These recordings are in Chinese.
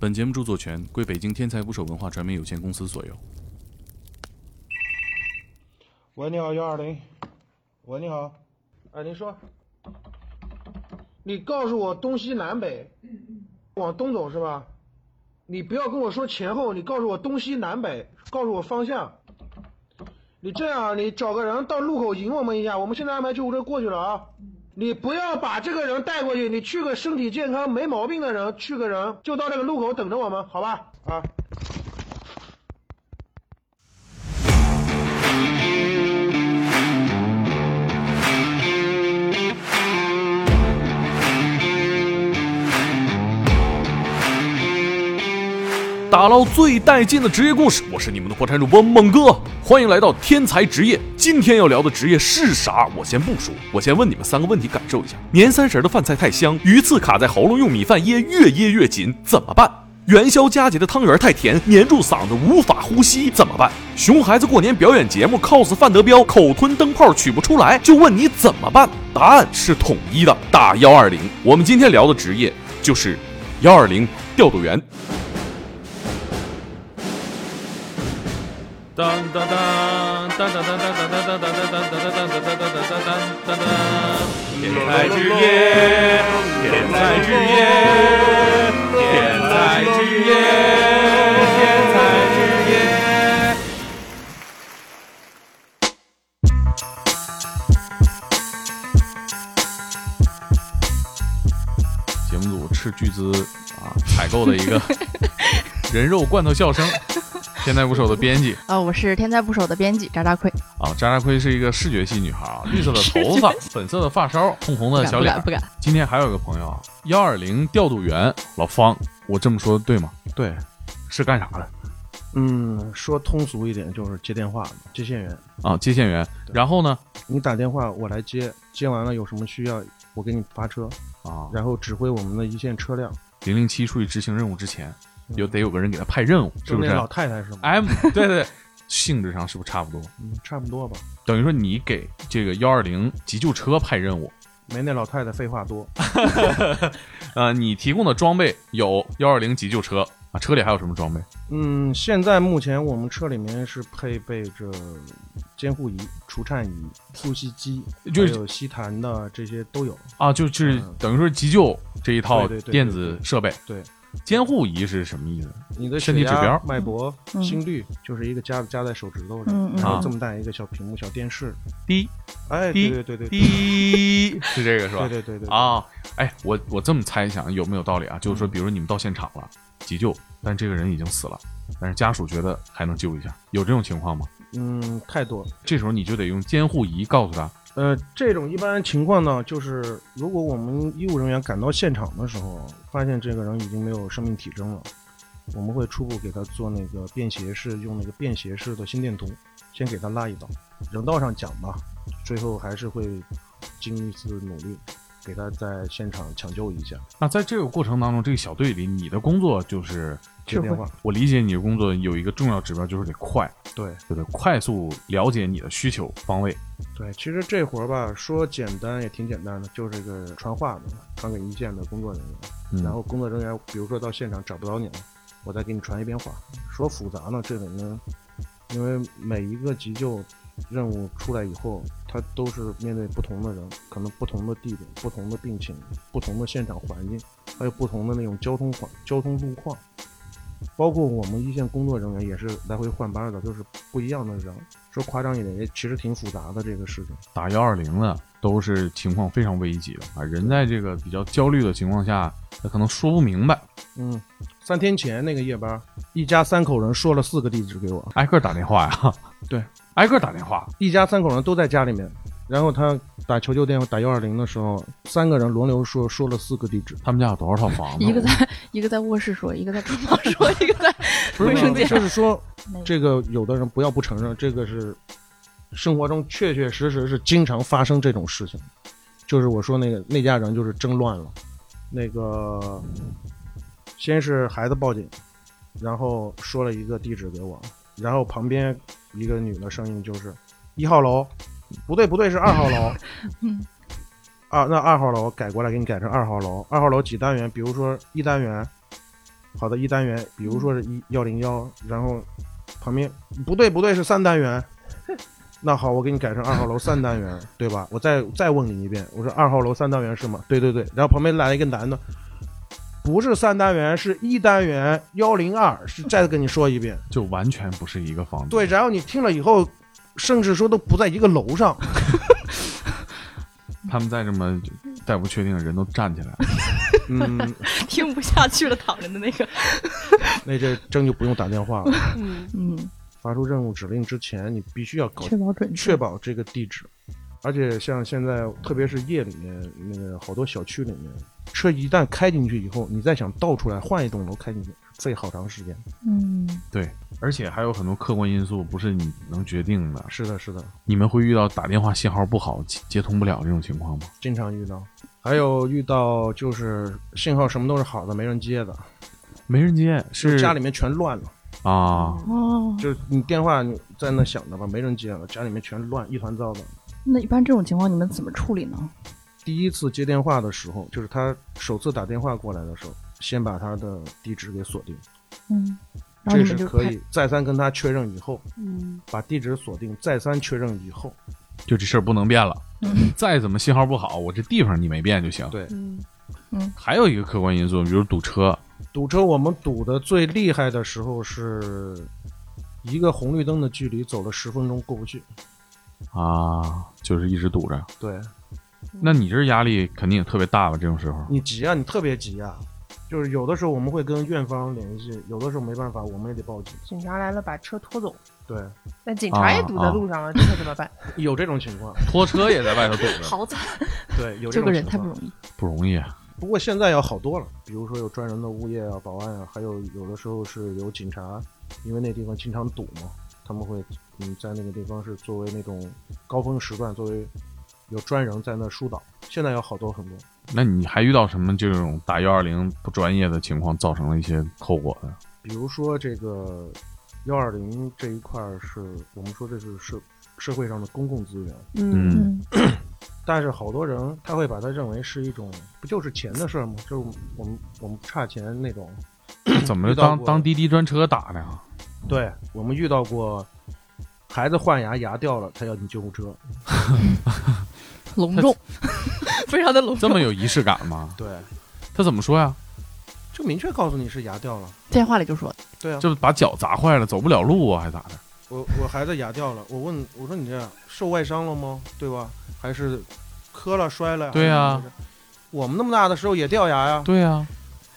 本节目著作权归北京天才捕手文化传媒有限公司所有。喂，你好，幺二零。喂，你好。哎，您说。你告诉我东西南北，往东走是吧？你不要跟我说前后，你告诉我东西南北，告诉我方向。你这样，你找个人到路口引我们一下，我们现在安排救护车过去了啊。你不要把这个人带过去，你去个身体健康、没毛病的人，去个人就到这个路口等着我们，好吧？啊。打捞最带劲的职业故事，我是你们的破产主播猛哥，欢迎来到天才职业。今天要聊的职业是啥？我先不说，我先问你们三个问题，感受一下。年三十的饭菜太香，鱼刺卡在喉咙，用米饭噎，越噎越紧，怎么办？元宵佳节的汤圆太甜，粘住嗓子无法呼吸，怎么办？熊孩子过年表演节目，cos 范德彪，口吞灯泡取不出来，就问你怎么办？答案是统一的，打幺二零。我们今天聊的职业就是幺二零调度员。当当当当当当当当当当当当当当当当当当当！天才之夜，天才之夜，天才职业，天才职业。节目组斥巨资啊，采购的一个人肉罐头笑声。天才捕手的编辑啊，我是天才捕手的编辑渣渣亏啊，渣渣亏是一个视觉系女孩啊，绿色的头发，粉色的发梢，红红的小脸。不敢。今天还有一个朋友啊，幺二零调度员老方，我这么说对吗？对，是干啥的？嗯，说通俗一点就是接电话接线员啊，接线员。然后呢，你打电话我来接，接完了有什么需要我给你发车啊，然后指挥我们的一线车辆。零零七出去执行任务之前。有得有个人给他派任务，是不是？老太太是吗？M，对对，性质上是不是差不多？嗯，差不多吧。等于说你给这个幺二零急救车派任务，没那老太太废话多。呃，你提供的装备有幺二零急救车啊，车里还有什么装备？嗯，现在目前我们车里面是配备着监护仪、除颤仪、呼吸机，就有吸痰的这些都有啊，就是等于说急救这一套电子设备。对。监护仪是什么意思？你的身体指标、脉搏、心率，就是一个夹夹在手指头上，然后这么大一个小屏幕、小电视。滴，哎，对对对对，滴，是这个是吧？对对对对。啊，哎，我我这么猜想有没有道理啊？就是说，比如你们到现场了，急救，但这个人已经死了，但是家属觉得还能救一下，有这种情况吗？嗯，太多。这时候你就得用监护仪告诉他。呃，这种一般情况呢，就是如果我们医务人员赶到现场的时候，发现这个人已经没有生命体征了，我们会初步给他做那个便携式，用那个便携式的心电图，先给他拉一刀。人道上讲吧，最后还是会尽一次努力。给他在现场抢救一下。那在这个过程当中，这个小队里，你的工作就是接电话。我理解你的工作有一个重要指标，就是得快。对，就得，快速了解你的需求方位。对，其实这活儿吧，说简单也挺简单的，就是个传话的，传给一线的工作人员。然后工作人员，比如说到现场找不着你了，我再给你传一遍话。说复杂呢，这里面，因为每一个急救。任务出来以后，他都是面对不同的人，可能不同的地点、不同的病情、不同的现场环境，还有不同的那种交通环、交通路况，包括我们一线工作人员也是来回换班的，就是不一样的人。说夸张一点，也其实挺复杂的这个事情。打幺二零的都是情况非常危急的啊，人在这个比较焦虑的情况下，他可能说不明白。嗯，三天前那个夜班，一家三口人说了四个地址给我，挨个打电话呀。对。挨个打电话，一家三口人都在家里面，然后他打求救电话打幺二零的时候，三个人轮流说说了四个地址。他们家有多少套房子？一个在一个在卧室说，一个在厨房说，一个在卫生间。就是说，这个有的人不要不承认，这个是生活中确确实实是经常发生这种事情。就是我说那个那家人就是真乱了，那个先是孩子报警，然后说了一个地址给我，然后旁边。一个女的声音就是一号楼，不对不对是二号楼，嗯，二那二号楼改过来给你改成二号楼，二号楼几单元？比如说一单元，好的一单元，比如说是一幺零幺，然后旁边不对不对是三单元，那好，我给你改成二号楼三单元，对吧？我再再问你一遍，我说二号楼三单元是吗？对对对，然后旁边来了一个男的，不是三单元，是一单元幺零二，是再跟你说一遍，就完全不是一个房子。对，然后你听了以后，甚至说都不在一个楼上，他们再这么再不确定，人都站起来了。嗯，听不下去了，躺着的那个。那这真就不用打电话了。嗯嗯，发出任务指令之前，你必须要搞确保准确，确保这个地址。而且像现在，特别是夜里面，那个好多小区里面，车一旦开进去以后，你再想倒出来换一栋楼开进去，费好长时间。嗯，对，而且还有很多客观因素不是你能决定的。是的，是的。你们会遇到打电话信号不好、接接通不了这种情况吗？经常遇到。还有遇到就是信号什么都是好的，没人接的，没人接是家里面全乱了啊。哦，就是你电话你在那响着吧，没人接了，家里面全乱，一团糟的。那一般这种情况你们怎么处理呢？第一次接电话的时候，就是他首次打电话过来的时候，先把他的地址给锁定。嗯，这是可以再三跟他确认以后，嗯，把地址锁定，再三确认以后，就这事儿不能变了。嗯，再怎么信号不好，我这地方你没变就行。对，嗯嗯。还有一个客观因素，比如堵车。堵车，我们堵的最厉害的时候是一个红绿灯的距离，走了十分钟过不去。啊，就是一直堵着。对，那你这压力肯定也特别大吧？这种时候，你急啊，你特别急啊。就是有的时候我们会跟院方联系，有的时候没办法，我们也得报警。警察来了，把车拖走。对，那警察也堵在路上了，这可怎么办？有这种情况，拖车也在外头堵着，好惨。对，有 这个人太不容易，不容易。啊不过现在要好多了，比如说有专人的物业啊、保安啊，还有有的时候是有警察，因为那地方经常堵嘛，他们会嗯在那个地方是作为那种高峰时段，作为有专人在那疏导。现在要好多很多。那你还遇到什么这种打幺二零不专业的情况，造成了一些后果呢？比如说这个幺二零这一块是我们说这是社社会上的公共资源，嗯，但是好多人他会把它认为是一种不就是钱的事儿吗？就是我们我们差钱那种，怎么当当滴滴专车打呢？对我们遇到过孩子换牙牙掉了，他要你救护车，隆重。非常的隆重，这么有仪式感吗？对，他怎么说呀？就明确告诉你是牙掉了，电话里就说。对啊，就把脚砸坏了，走不了路啊，还咋的？我我孩子牙掉了，我问我说你这受外伤了吗？对吧？还是磕了摔了？对呀，我们那么大的时候也掉牙呀。对呀，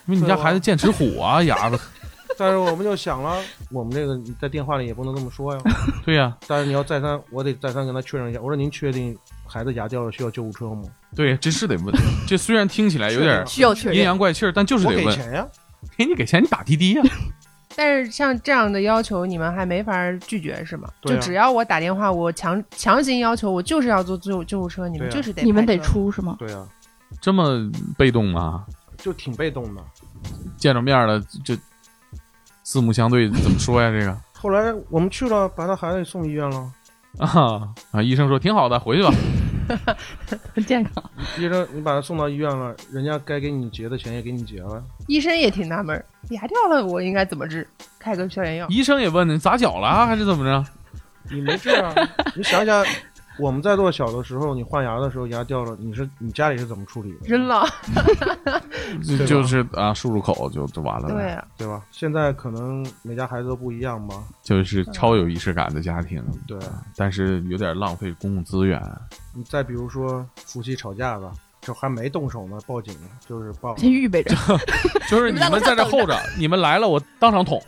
因为你家孩子剑齿虎啊，牙子。但是我们就想了，我们这个在电话里也不能这么说呀。对呀，但是你要再三，我得再三跟他确认一下。我说您确定孩子牙掉了需要救护车吗？对，这是得问。这虽然听起来有点需要阴阳怪气儿，但就是得问。给钱呀，给你给钱，你打滴滴呀。但是像这样的要求，你们还没法拒绝是吗？就只要我打电话，我强强行要求我就是要坐救救护车，你们就是得你们得出是吗？对啊，这么被动吗？就挺被动的，见着面了就。四目相对怎么说呀？这个后来我们去了，把他孩子送医院了。啊 啊！医生说挺好的，回去吧。很 健康。医生，你把他送到医院了，人家该给你结的钱也给你结了。医生也挺纳闷，牙掉了我应该怎么治？开个消炎药。医生也问你砸脚了还是怎么着？你没治啊？你想想。我们在做小的时候，你换牙的时候牙掉了，你是你家里是怎么处理的？扔了，就是啊，漱漱口就就完了，对对吧？现在可能每家孩子都不一样吧，就是超有仪式感的家庭，对，但是有点浪费公共资源。你再比如说夫妻吵架吧。就还没动手呢，报警就是报，先预备着，就是你们在这候着，你们来了我当场捅。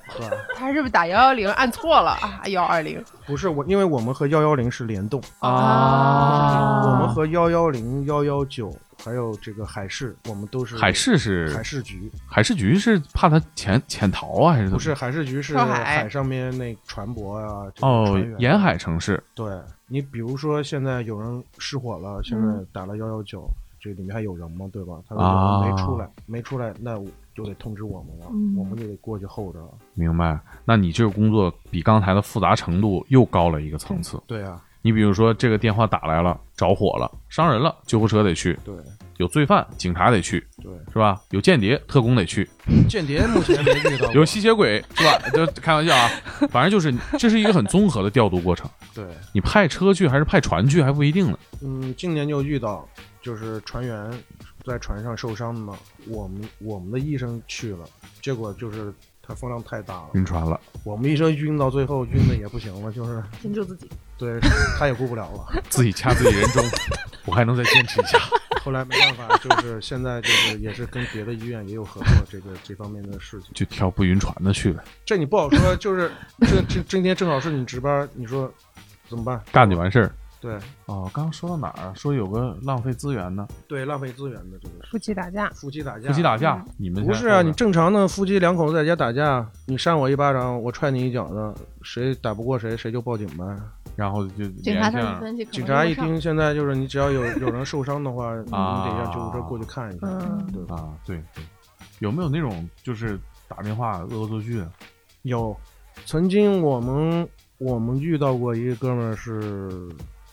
他是不是打幺幺零按错了啊？幺二零不是我，因为我们和幺幺零是联动啊，我们和幺幺零、幺幺九还有这个海事，我们都是海事是海事局，海事局是怕他潜潜逃啊，还是不是？海事局是海上面那船舶啊，哦，沿海城市。对你比如说现在有人失火了，现在打了幺幺九。这里面还有人吗？对吧？他说没出来，没出来，那就得通知我们了，我们就得过去候着了。明白？那你这个工作比刚才的复杂程度又高了一个层次。对啊，你比如说这个电话打来了，着火了，伤人了，救护车得去；对有罪犯，警察得去，对，是吧？有间谍，特工得去；间谍目前没遇到，有吸血鬼，是吧？就开玩笑啊，反正就是这是一个很综合的调度过程。对，你派车去还是派船去还不一定呢。嗯，今年就遇到，就是船员在船上受伤嘛，我们我们的医生去了，结果就是他风浪太大了，晕船了，我们医生晕到最后晕的也不行了，就是 先救自己。对他也顾不了了。自己掐自己人中，我还能再坚持一下。后来没办法，就是现在就是也是跟别的医院也有合作这个这方面的事情。就挑不晕船的去呗，这你不好说，就是这这今天正好是你值班，你说怎么办？干就完事儿。对哦，刚刚说到哪儿啊？说有个浪费资源的，对，浪费资源的这个是夫妻打架，夫妻打架。夫妻打架，你们不是啊，你正常的夫妻两口子在家打架，你扇我一巴掌，我踹你一脚的，谁打不过谁，谁就报警呗。然后就警察他联系上们分析，可能警察一听，现在就是你只要有有人受伤的话，你得让救护车过去看一下，嗯对吧？啊，对对，有没有那种就是打电话恶作剧啊？有，曾经我们我们遇到过一个哥们儿是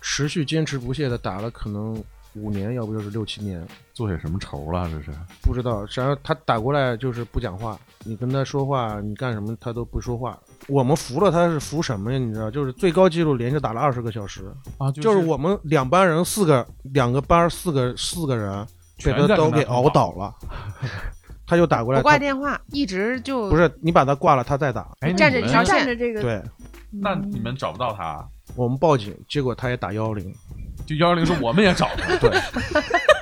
持续坚持不懈的打了可能五年，要不就是六七年，做些什么仇了？这是不知道。然后他打过来就是不讲话，你跟他说话，你干什么他都不说话。我们服了他是服什么呀？你知道，就是最高纪录连续打了二十个小时，啊，就是我们两班人四个两个班四个四个人被他全在都给熬倒了，他就打过来，不挂电话，一直就不是你把他挂了，他再打。哎，站着站着这个，对那你们找不到他，我们报警，结果他也打幺幺零。就幺幺零说我们也找的，对，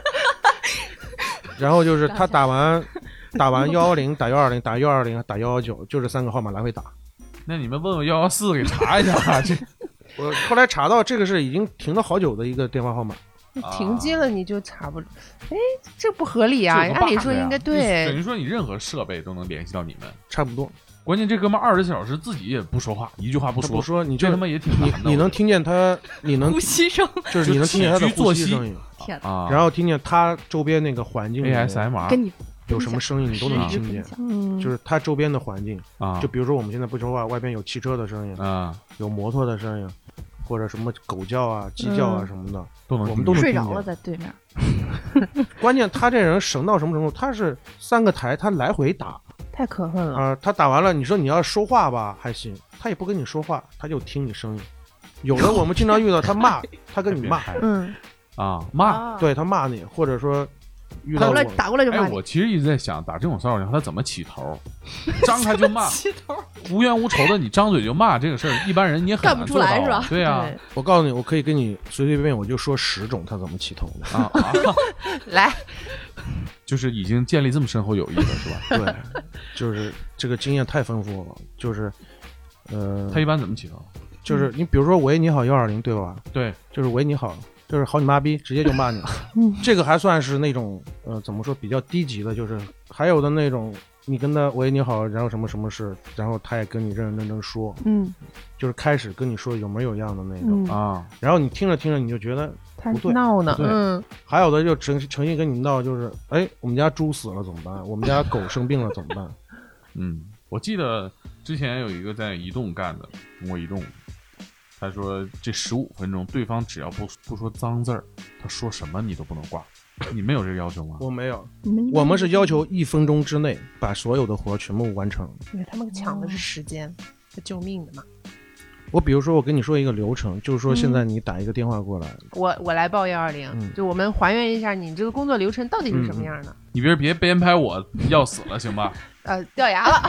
然后就是他打完打完幺幺零，打幺二零，打幺二零，打幺幺九，就这三个号码来回打。那你们问问幺幺四给查一下，这我后来查到这个是已经停了好久的一个电话号码，停机了，你就查不，哎，这不合理啊！按理说应该对等于，说你任何设备都能联系到你们。差不多。关键这哥们二十四小时自己也不说话，一句话不说，他不说，你这他妈也挺你难的。你能听见他，你能呼吸声，就是你能听见他的呼吸声音，天，啊，然后听见他周边那个环境 ASMR 跟你有什么声音，你都能听见就是他周边的环境，啊，就比如说我们现在不说话，外边有汽车的声音，啊有摩托的声音，或者什么狗叫啊、鸡叫啊嗯什么的。都能我们都能听见睡着了在对面，关键他这人省到什么程度？他是三个台，他来回打太可恨了。啊、他打完了，你说你要说话吧还行，他也不跟你说话，他就听你声音。有的我们经常遇到他骂，他跟你骂，嗯，啊骂。啊，对他骂你，或者说遇到我打过来打过来就哎，骂你，我其实一直在想，打这种骚扰电话他怎么起头？张开就骂，起头，无冤无仇的你张嘴就骂这个事儿，一般人你也很干不难做到啊出来是吧对呀，对，我告诉你，我可以跟你随随便便我就说十种他怎么起头的。啊啊，来，就是已经建立这么深厚友谊了，是吧？对，就是这个经验太丰富了，就是呃，他一般怎么起头？就是你比如说喂你好幺二零对吧？对，就是喂你好，就是好你妈逼，直接就骂你。了。这个还算是那种呃怎么说比较低级的，就是还有的那种你跟他喂你好，然后什么什么事，然后他也跟你认认真真说，嗯。就是开始跟你说有模有样的那种，嗯，啊，然后你听着听着你就觉得，他不对闹呢，对。嗯，还有的就诚诚心跟你闹，就是哎我们家猪死了怎么办？我们家狗生病了怎么办？嗯，我记得之前有一个在移动干的，中国移动，他说这十五分钟，对方只要不不说脏字儿，他说什么你都不能挂。你们有这个要求吗？我没有，你们我们是要求一分钟之内把所有的活全部完成。因为他们抢的是时间，是救命的嘛。我比如说，我跟你说一个流程，就是说现在你打一个电话过来，我我来报幺二零嗯，就我们还原一下你这个工作流程到底是什么样的。你别别编排我要死了，行吧？呃，掉牙了。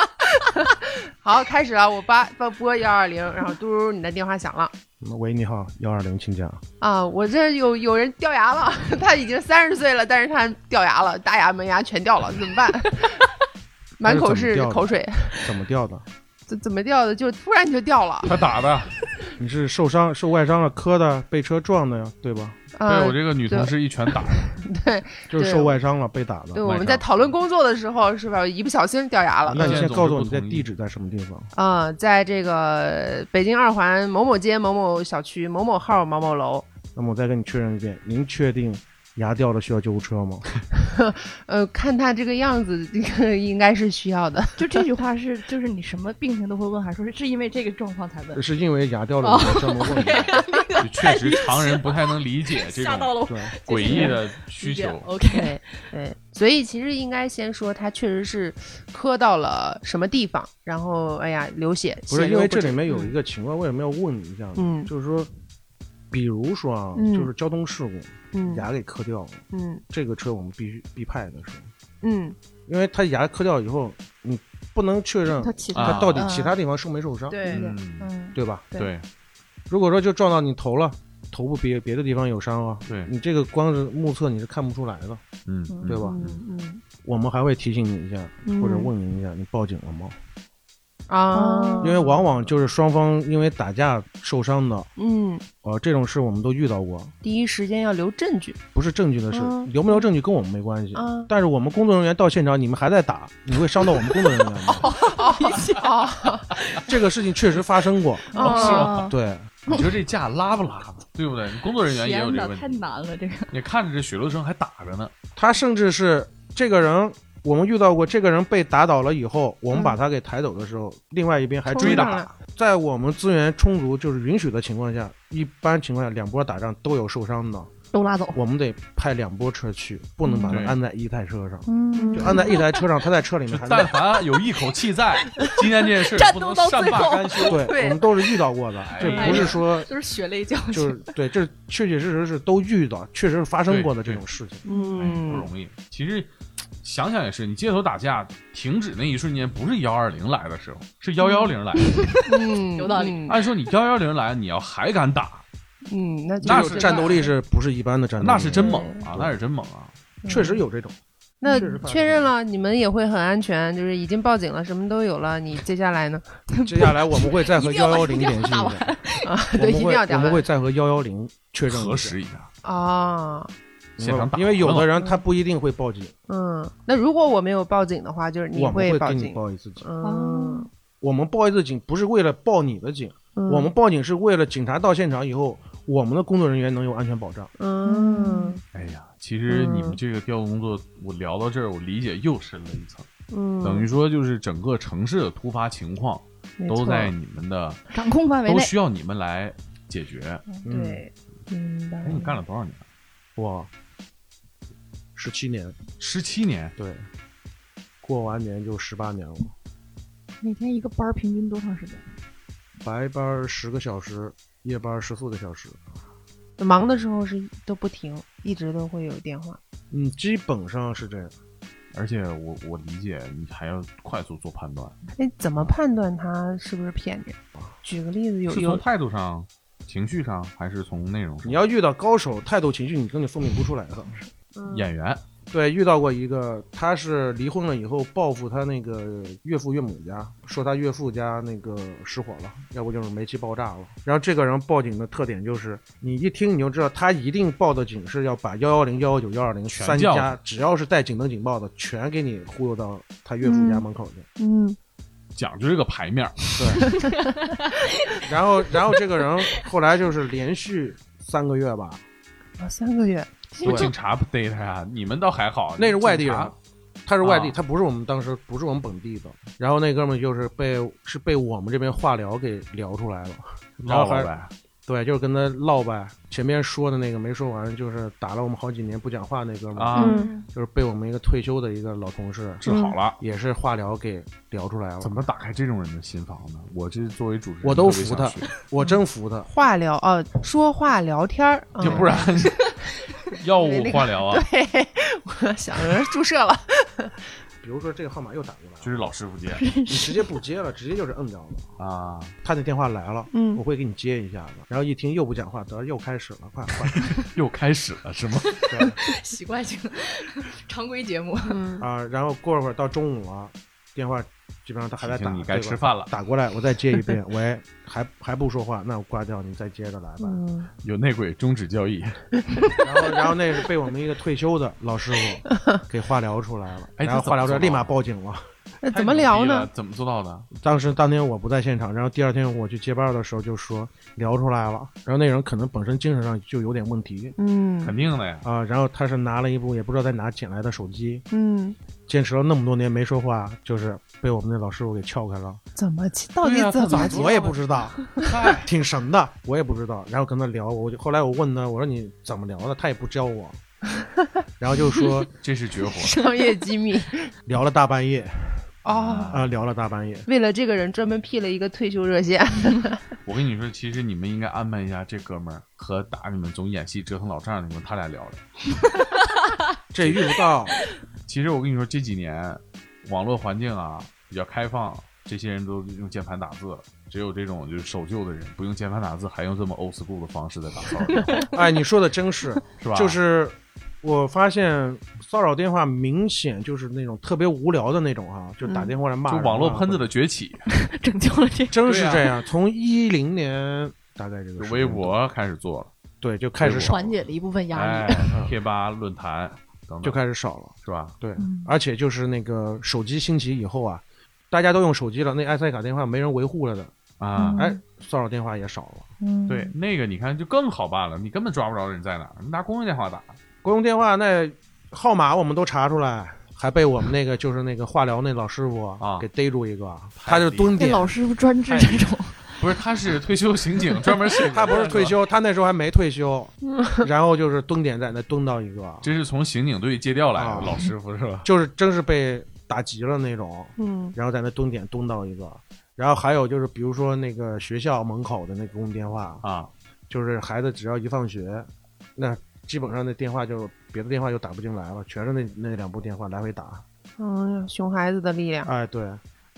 好，开始了，我拨拨拨幺二零，然后嘟嘟，你的电话响了。嗯喂，你好，幺二零，请讲。啊，我这有有人掉牙了，他已经三十岁了，但是他掉牙了，大牙门牙全掉了，怎么办？满口是口水，怎么掉的？怎怎么掉的？就突然就掉了。他打的，你是受伤、受外伤了，磕的，被车撞的呀，对吧？被啊我，这个女同事一拳打的。对 就是受外伤了，被打的对，我们在讨论工作的时候，是吧？一不小心掉牙了。那你先告诉我你在现在总是不同意地址在什么地方？啊、在这个北京二环某某街某某小区某某号某某楼，那么我再跟你确认一遍，您确定牙掉了需要救护车吗？呃，看他这个样子，这个应该是需要的。就这句话是，就是你什么病情都会问，还说是是因为这个状况才问？是因为牙掉了，才这么问的。就确实常人不太能理解这种诡异的需求。OK，对对，所以其实应该先说他确实是磕到了什么地方，然后哎呀流血，不是因为这里面有一个情况，为什么要问你一下呢？嗯就是说，比如说啊，嗯。就是交通事故，嗯。牙给磕掉了，嗯。这个车我们必须必派的是，嗯。因为他牙磕掉以后，你不能确认他其啊他到底嗯其他地方受没受伤，对嗯，嗯，对吧？对对。如果说就撞到你头了，头部别别的地方有伤啊，对，你这个光是目测你是看不出来的，嗯，嗯对吧嗯嗯我们还会提醒你一下，嗯或者问你一下，你报警了吗？啊，因为往往就是双方因为打架受伤的，嗯呃，这种事我们都遇到过，第一时间要留证据不是证据的事，嗯留没留证据跟我们没关系。啊。但是我们工作人员到现场，你们还在打，你会伤到我们工作人员吗？哦这个事情确实发生过，哦是吗？对，你说这架拉不拉的，对不对？你工作人员也有天哪，太这个问题。太难了，这个你看着这血流成还打着呢，他甚至是这个人，我们遇到过，这个人被打倒了以后，我们嗯把他给抬走的时候，另外一边还冲追打。在我们资源充足，就是允许的情况下，一般情况下两波打仗都有受伤的，都拉走。我们得派两波车去，不能把他安在一台车上。嗯就安在一台车上，他在车里面还 但凡有一口气在，今天这件事不能善罢甘休。对，对我们都是遇到过的，这哎不是说就是血泪教训。就是对，这确确实实是都遇到，确实是发生过的这种事情。嗯不嗯容易。其实想想也是，你街头打架停止那一瞬间，不是幺二零来的时候，是幺幺零来的。嗯，有道理嗯按说你幺幺零来，你要还敢打，嗯，那那是战斗力是不是一般的战斗力？那是真猛啊，那是真猛啊！确实有这种。那确认了，你们也会很安全，就是已经报警了，什么都有了。你接下来呢？接下来我们会再和幺幺零联系一下，啊，对，一我们会定要打我们会再和幺幺零确认核实一下，啊。现场打因为有的人他不一定会报警，嗯，那如果我没有报警的话，就是你我们会给你报警。报一次警。嗯，我们报一次警不是为了报你的警，嗯我们报警是为了警察到现场以后，我们的工作人员能有安全保障。嗯哎呀，其实你们嗯这个调动工作，我聊到这儿，我理解又深了一层，嗯，等于说就是整个城市的突发情况都在你们的，掌控范围内都。需要你们来解决。嗯，对，明白哎，。你干了多少年？哇，十七年，十七年，对，过完年就十八年了。每天一个班儿平均多长时间？白班十个小时，夜班十四个小时。忙的时候是都不停，一直都会有电话。嗯，基本上是这样。而且我我理解你还要快速做判断，哎，怎么判断他是不是骗你？举个例子，有从态度上、情绪上，还是从内容上？你要遇到高手，态度情绪你根本分辨不出来的。嗯。演员。对，遇到过一个，他是离婚了以后报复他那个岳父岳母家，说他岳父家那个失火了，要不就是煤气爆炸了。然后这个人报警的特点就是，你一听你就知道他一定报的警是要把幺幺零、幺幺九、幺二零三家，只要是带警灯警报的，全给你忽悠到他岳父家门口去。嗯。讲究这个牌面儿，对，然后然后这个人后来就是连续三个月吧，啊，三个月，对警察不逮他呀？你们倒还好，那是外地人，他是外地，啊他不是我们当时不是我们本地的。然后那哥们儿就是被是被我们这边化疗给聊出来了，然后还唠呗。对，就是跟他唠呗。前面说的那个没说完，就是打了我们好几年不讲话那哥们儿，啊嗯就是被我们一个退休的一个老同事，治好了。也是化疗给聊出来了。怎么打开这种人的心房呢？我这作为主持人，我都服他我真服他。化疗哦，说话聊天儿，就不然 药物化疗啊，对，我想着注射了。比如说这个号码又打过来了，就是老师傅接你直接不接了，直接就是摁掉了。啊，他那电话来了，嗯我会给你接一下子。然后一听又不讲话，得又开始了，快 快。又开始了是吗？对习惯性常规节目。嗯啊，然后过会儿到中午了，电话基本上他还在打，你该吃饭了打过来，我再接一遍，喂，还还不说话，那我挂掉，你再接着来吧。嗯，有内鬼终止交易。然后，然后那是被我们一个退休的老师傅给化疗出来了，哎然后化疗出来立马报警了。那怎么聊呢？？怎么做到的？当时当天我不在现场，然后第二天我去接班的时候就说聊出来了，然后那人可能本身精神上就有点问题嗯肯定的呀。啊、然后他是拿了一部也不知道在哪捡来的手机，嗯，坚持了那么多年没说话，就是被我们那老师傅给撬开了。怎么到底怎么我也不知道，挺神的，我也不知道。然后跟他聊，我就后来我问他，我说你怎么聊的，他也不教我，然后就说 这是绝活。商业机密聊了大半夜哦？啊、聊了大半夜。为了这个人专门辟了一个退休热线。我跟你说，其实你们应该安排一下这哥们儿和打你们总演戏折腾老丈人，你们他俩聊聊。这遇不到，其实我跟你说，这几年网络环境啊比较开放，这些人都用键盘打字了。只有这种就是守旧的人，不用键盘打字，还用这么 old school 的方式在打骚扰电话，哎，你说的真是，是吧？就是我发现骚扰电话明显就是那种特别无聊的那种啊、就打电话来骂就网络喷子的崛起，拯救了这真是这样。从一零年大概这个微博开始做了，对就开始，缓解了一部分压哎力。，贴吧、论坛等等，就开始少了。是吧？对，嗯。而且就是那个手机兴起以后啊，大家都用手机了，那埃塞卡电话没人维护了的，啊，嗯。哎，骚扰电话也少了。嗯，对，那个你看就更好办了，你根本抓不着人在哪儿，你拿公用电话打，公用电话那号码我们都查出来，还被我们那个就是那个化疗那老师傅啊。给逮住一个，他就蹲点，那老师傅专治这种，不是，他是退休刑警，专门审他不是退，休，他那时候还没退休，嗯然后就是蹲点在那蹲到一个，这是从刑警队借调来的啊老师傅是吧？就是真是被打急了那种，嗯然后在那蹲点蹲到一个，然后还有就是比如说那个学校门口的那公用电话，啊，就是孩子只要一放学，那基本上那电话就别的电话就打不进来了，全是那那两部电话来回打。嗯，熊孩子的力量。哎，对，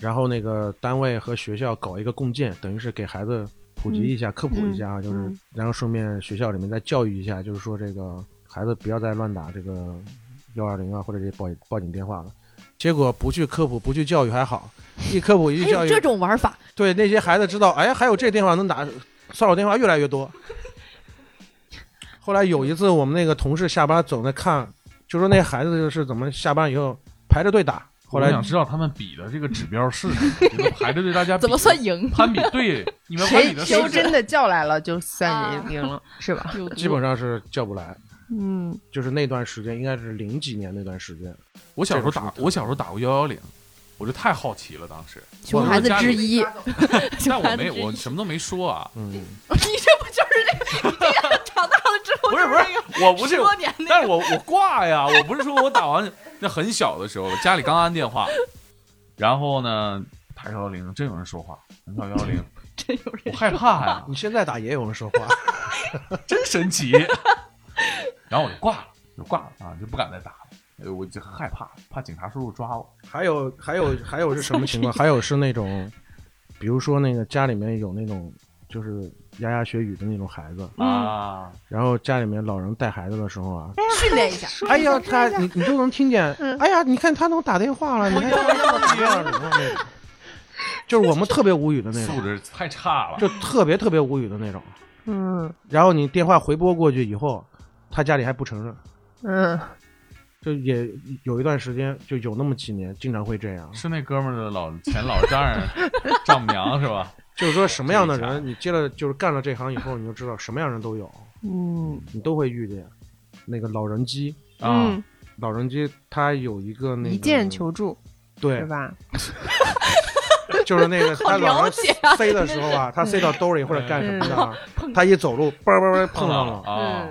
然后那个单位和学校搞一个共建，等于是给孩子普及一下、科普一下啊，就是嗯然后顺便学校里面再教育一下，就是说这个孩子不要再乱打这个幺二零啊或者这些报报警电话了。结果不去科普，不去教育还好，一科普一去教育，这种玩法，对那些孩子知道，哎，还有这电话能打，骚扰电话越来越多。后来有一次，我们那个同事下班走那看，就说那孩子就是怎么下班以后排着队打，后来我想知道他们比的这个指标是什么，你们排着队大家怎么算赢？攀比？对，你们攀谁谁真的叫来了，就算赢赢了，是吧？基本上是叫不来。嗯，就是那段时间，应该是零几年那段时间，我小时候打我小时候打过幺幺零，我就太好奇了，当时。熊孩子之一，但我没，我什么都没说啊。嗯，你这不就是那个？长大了之后，不是不是我不是多年。但是我我挂呀，我不是说我打完那很小的时候，家里刚安电话，然后呢打幺幺零，真有人说话，打幺幺零，真有人我害怕呀，你现在打也有人说话，真神奇。然后我就挂了，就挂了啊，就不敢再打了，呃我就害怕，怕警察叔叔抓我。还有还有还有是什么情况？还有是那种，比如说那个家里面有那种就是牙牙学语的那种孩子，啊，然后家里面老人带孩子的时候啊，训练一下，哎呀，他你你都能听见，哎呀，你看他能打电话了，你看他那么幺二零了，就是我们特别无语的那种，素质太差了。就特别特别无语的那种。嗯然后你电话回拨过去以后，他家里还不承认，嗯，就也有一段时间，就有那么几年，经常会这样。是那哥们儿的老前老丈人丈母娘是吧？就是说什么样的人，你接了就是干了这行以后，你就知道什么样人都有，嗯你都会遇见。那个老人机，啊，嗯，老人机他有一个那个一键求助对是，吧？就是那个他老人了解啊塞的时候啊，他塞到兜里或者干什么的啊，他一走路嘣嘣嘣碰上了，啊，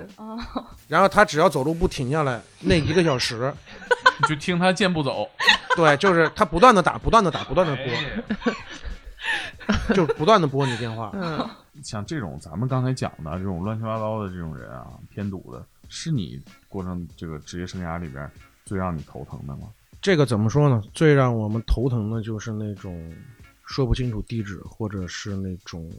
然后他只要走路不停下来，那一个小时，你就听他健步走，对，就是他不断的打，不断的打，不断的拨，哎 就是不断的拨你电话。嗯，像这种咱们刚才讲的这种乱七八糟的这种人啊，添堵的，是你过上这个职业生涯里边最让你头疼的吗？这个怎么说呢？最让我们头疼的就是那种说不清楚地址，或者是那种，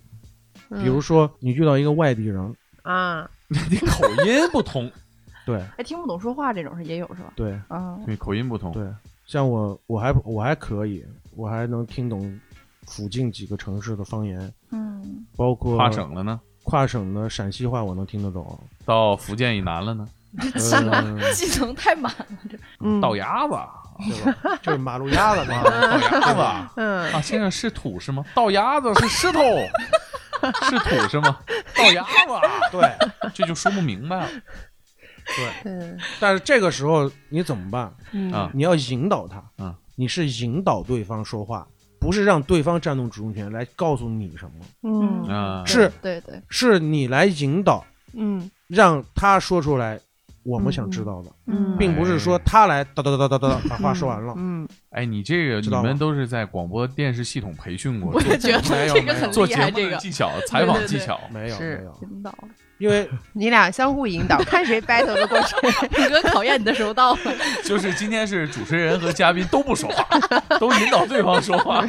嗯比如说你遇到一个外地人，啊，你口音不同，对哎，听不懂说话这种是也有是吧？对啊，对，口音不同，对，像我我还我还可以，我还能听懂附近几个城市的方言，嗯，包括跨省了呢？跨省的陕西话我能听得懂，到福建以南了呢？这技能嗯技能太满了，这嗯到鸭子，对吧？就是马路牙子嘛。倒鸭子。嗯，啊，先生是土是吗？倒鸭子是石头，是土是吗？倒鸭子，对这就说不明白了对，嗯但是这个时候你怎么办？嗯啊！你要引导他，啊，你是引导对方说话，不是让对方占用主动权来告诉你什么，嗯。啊，是对对，是你来引导，嗯。让他说出来我们想知道的，嗯。并不是说他来哒哒哒哒哒哒把话说完了。嗯，哎，你这个你们都是在广播电视系统培训过我，也觉得这个很做节厉害，这个目的技巧、采访技巧，没有没有，引导，因为 你俩相互引导，看谁 battle 的过去。哥考验你的时候到了，就是今天是主持人和嘉宾都不说话，都引导对方说话。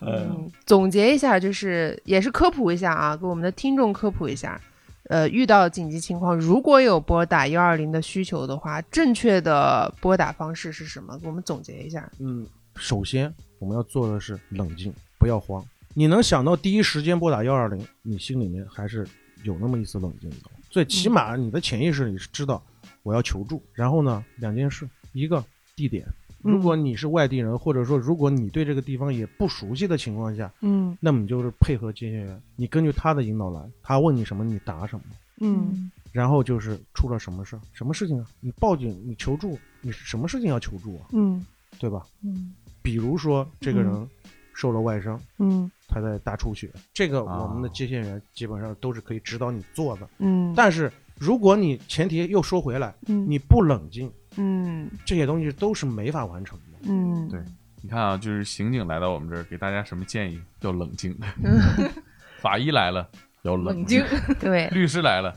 呃，嗯，总结一下，就是也是科普一下啊，给我们的听众科普一下。呃，遇到紧急情况，如果有拨打幺二零的需求的话，正确的拨打方式是什么？给我们总结一下。嗯，首先我们要做的是冷静，不要慌。你能想到第一时间拨打幺二零，你心里面还是有那么一丝冷静的。最起码你的潜意识里是知道我要求助。然后呢，两件事，一个地点，如果你是外地人，或者说如果你对这个地方也不熟悉的情况下，嗯那么你就是配合接线员，你根据他的引导来，他问你什么你答什么。嗯然后就是出了什么事儿，什么事情啊？你报警，你求助，你是什么事情要求助啊？嗯对吧？嗯比如说这个人受了外伤，嗯他在大出血，这个啊我们的接线员基本上都是可以指导你做的。嗯，但是如果你前提又说回来，嗯你不冷静，嗯这些东西都是没法完成的。嗯对你看啊，就是刑警来到我们这儿，给大家什么建议？要冷静。法医来了要冷冷静，对律师来了